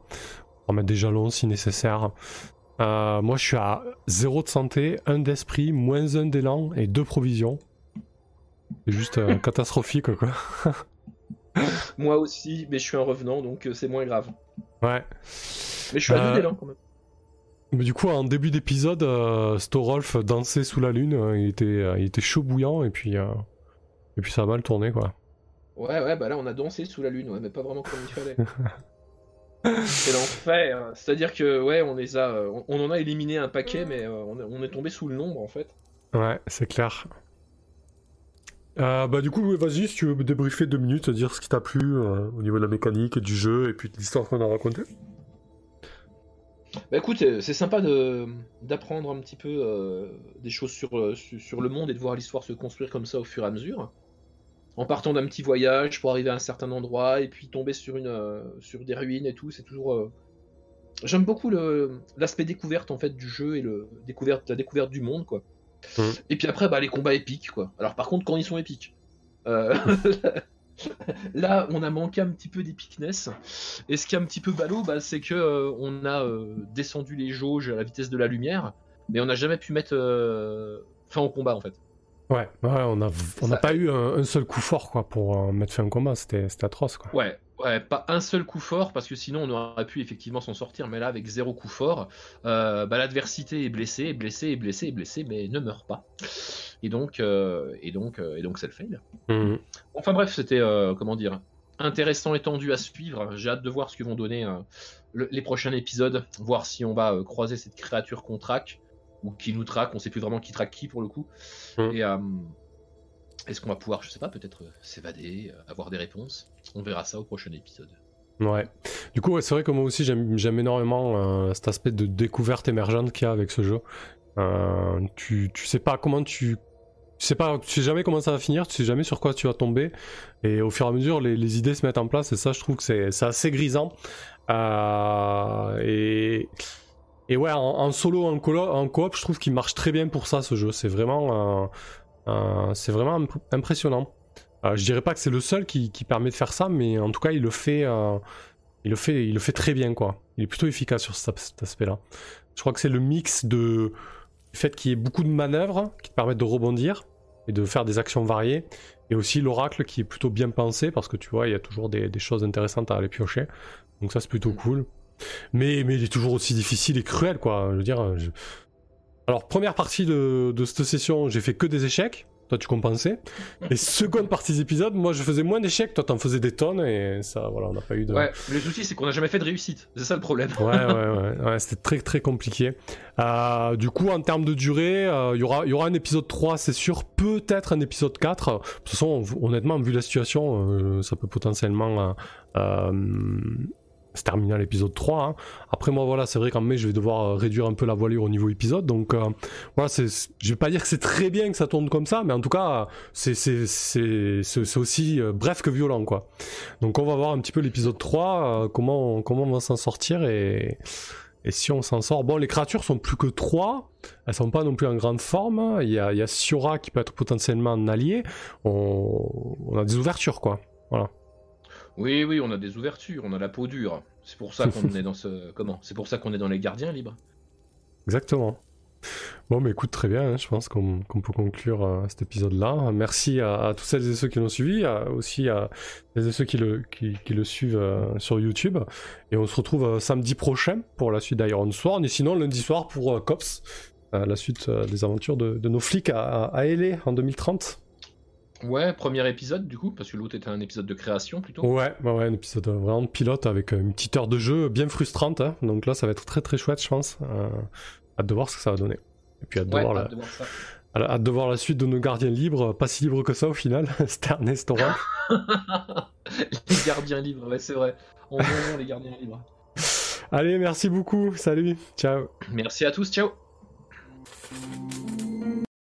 Speaker 1: On va mettre des jalons si nécessaire. Euh, moi, je suis à 0 de santé, 1 d'esprit, moins 1 d'élan et 2 provisions. C'est juste euh, catastrophique, quoi.
Speaker 2: moi aussi, mais je suis un revenant, donc euh, c'est moins grave.
Speaker 1: Ouais.
Speaker 2: Mais je suis à 2 d'élan quand même.
Speaker 1: Mais du coup, en début d'épisode, Storolf dansait sous la lune, il, était, il était chaud bouillant, et puis, et puis ça a mal tourné, quoi.
Speaker 2: Ouais, ouais, bah là on a dansé sous la lune, ouais, mais pas vraiment comme il fallait. C'est l'enfer. C'est-à-dire que ouais, on les a, on, en a éliminé un paquet, mais euh, on, est tombé sous le nombre en fait.
Speaker 1: Ouais, c'est clair. Euh, bah du coup, vas-y, si tu veux débriefer deux minutes, dire ce qui t'a plu euh, au niveau de la mécanique et du jeu et puis de l'histoire qu'on a racontée.
Speaker 2: Bah écoute, c'est sympa de d'apprendre un petit peu des choses sur, sur le monde et de voir l'histoire se construire comme ça au fur et à mesure en partant d'un petit voyage pour arriver à un certain endroit et puis tomber sur, une, euh, sur des ruines et tout. C'est toujours. Euh, j'aime beaucoup l'aspect découverte en fait du jeu et le découverte, la découverte du monde quoi. Mmh. Et puis après bah, les combats épiques quoi. Alors par contre quand ils sont épiques. Euh, là on a manqué un petit peu d'épicness. Et ce qui est un petit peu ballot bah, c'est que on a descendu les jauges à la vitesse de la lumière. mais on n'a jamais pu mettre fin au combat en fait.
Speaker 1: Ouais, ouais on n'a on a pas eu un, seul coup fort quoi, pour mettre fin au combat, c'était atroce. Quoi.
Speaker 2: Ouais, Ouais, pas un seul coup fort, parce que sinon on aurait pu effectivement s'en sortir, mais là avec zéro coup fort, euh, bah, l'adversité est blessée, est blessée, est blessée, est blessée, mais ne meurt pas. Et donc, euh, et donc, euh, et donc c'est le fail. Mhm. Enfin bref, c'était comment dire intéressant et tendu à suivre. J'ai hâte de voir ce que vont donner les prochains épisodes, voir si on va croiser cette créature qu'on traque ou qui nous traque. On sait plus vraiment qui traque qui pour le coup. Mhm. Et est-ce qu'on va pouvoir, je sais pas, peut-être euh, s'évader, euh, avoir des réponses? On verra ça au prochain épisode.
Speaker 1: Ouais. Du coup, c'est vrai que moi aussi, j'aime énormément euh, cet aspect de découverte émergente qu'il y a avec ce jeu. tu, tu sais pas comment tu. Tu sais pas, tu sais jamais comment ça va finir, tu sais jamais sur quoi tu vas tomber. Et au fur et à mesure, les, idées se mettent en place. Et ça, je trouve que c'est assez grisant. et. Et ouais, en, solo, en, en coop, je trouve qu'il marche très bien pour ça, ce jeu. C'est vraiment. Euh, c'est vraiment impressionnant. Euh, je dirais pas que c'est le seul qui, permet de faire ça, mais en tout cas, il le fait, euh, il le fait, il le fait très bien, quoi. Il est plutôt efficace sur cet, aspect-là. Je crois que c'est le mix de du fait qu'il y ait beaucoup de manœuvres qui te permettent de rebondir et de faire des actions variées, et aussi l'oracle qui est plutôt bien pensé parce que tu vois, il y a toujours des, choses intéressantes à aller piocher. Donc ça, c'est plutôt cool. Mais, mais il est toujours aussi difficile et cruel, quoi. Je veux dire, alors, première partie de, cette session, j'ai fait que des échecs. Toi, tu compensais. Et seconde partie d'épisode, moi, je faisais moins d'échecs. Toi, t'en faisais des tonnes. Et ça, voilà, on n'a pas eu de.
Speaker 2: Ouais, le souci, c'est qu'on n'a jamais fait de réussite. C'est ça le problème.
Speaker 1: ouais, ouais, ouais. ouais c'était très, très compliqué. Euh, du coup, en termes de durée, euh, il y, aura, y aura un épisode 3, c'est sûr. Peut-être un épisode 4. De toute façon, honnêtement, vu la situation, euh, ça peut potentiellement terminer à l'épisode 3. Hein. Après moi voilà, c'est vrai qu'en mai je vais devoir euh, réduire un peu la voilure au niveau épisode. Donc euh, voilà, c'est, je vais pas dire que c'est très bien que ça tourne comme ça, mais en tout cas c'est, c'est, c'est, c'est aussi euh, bref que violent quoi. Donc on va voir un petit peu l'épisode 3, comment, comment on va s'en sortir et, et si on s'en sort. Bon les créatures sont plus que 3, elles sont pas non plus en grande forme. Il y a, y a Siora qui peut être potentiellement un allié. On, on a des ouvertures quoi. Voilà.
Speaker 2: Oui, oui, on a des ouvertures, on a la peau dure. C'est pour ça qu'on est dans ce. Comment? C'est pour ça qu'on est dans les gardiens libres.
Speaker 1: Exactement. Bon, mais écoute, très bien, hein, je pense qu'on peut conclure euh, cet épisode-là. Merci à, tous celles et ceux qui l'ont suivi, aussi à celles et ceux qui le, qui, le suivent euh, sur YouTube. Et on se retrouve euh, samedi prochain pour la suite d'Iron Sworn, et sinon lundi soir pour Cops, la suite des aventures de, nos flics à, à LA en 2030.
Speaker 2: Ouais, premier épisode du coup, parce que l'autre était un épisode de création plutôt.
Speaker 1: Ouais, ouais, un épisode vraiment de pilote avec euh, une petite heure de jeu bien frustrante. Hein. Donc là, ça va être très très chouette, je pense. Euh, hâte de voir ce que ça va donner. Et puis hâte de, voir, la... hâte de voir la suite de nos gardiens libres, pas si libres que ça au final, Stern et
Speaker 2: les gardiens libres, ouais, c'est vrai. On est les gardiens libres.
Speaker 1: Allez, merci beaucoup. Salut. Ciao.
Speaker 2: Merci à tous. Ciao.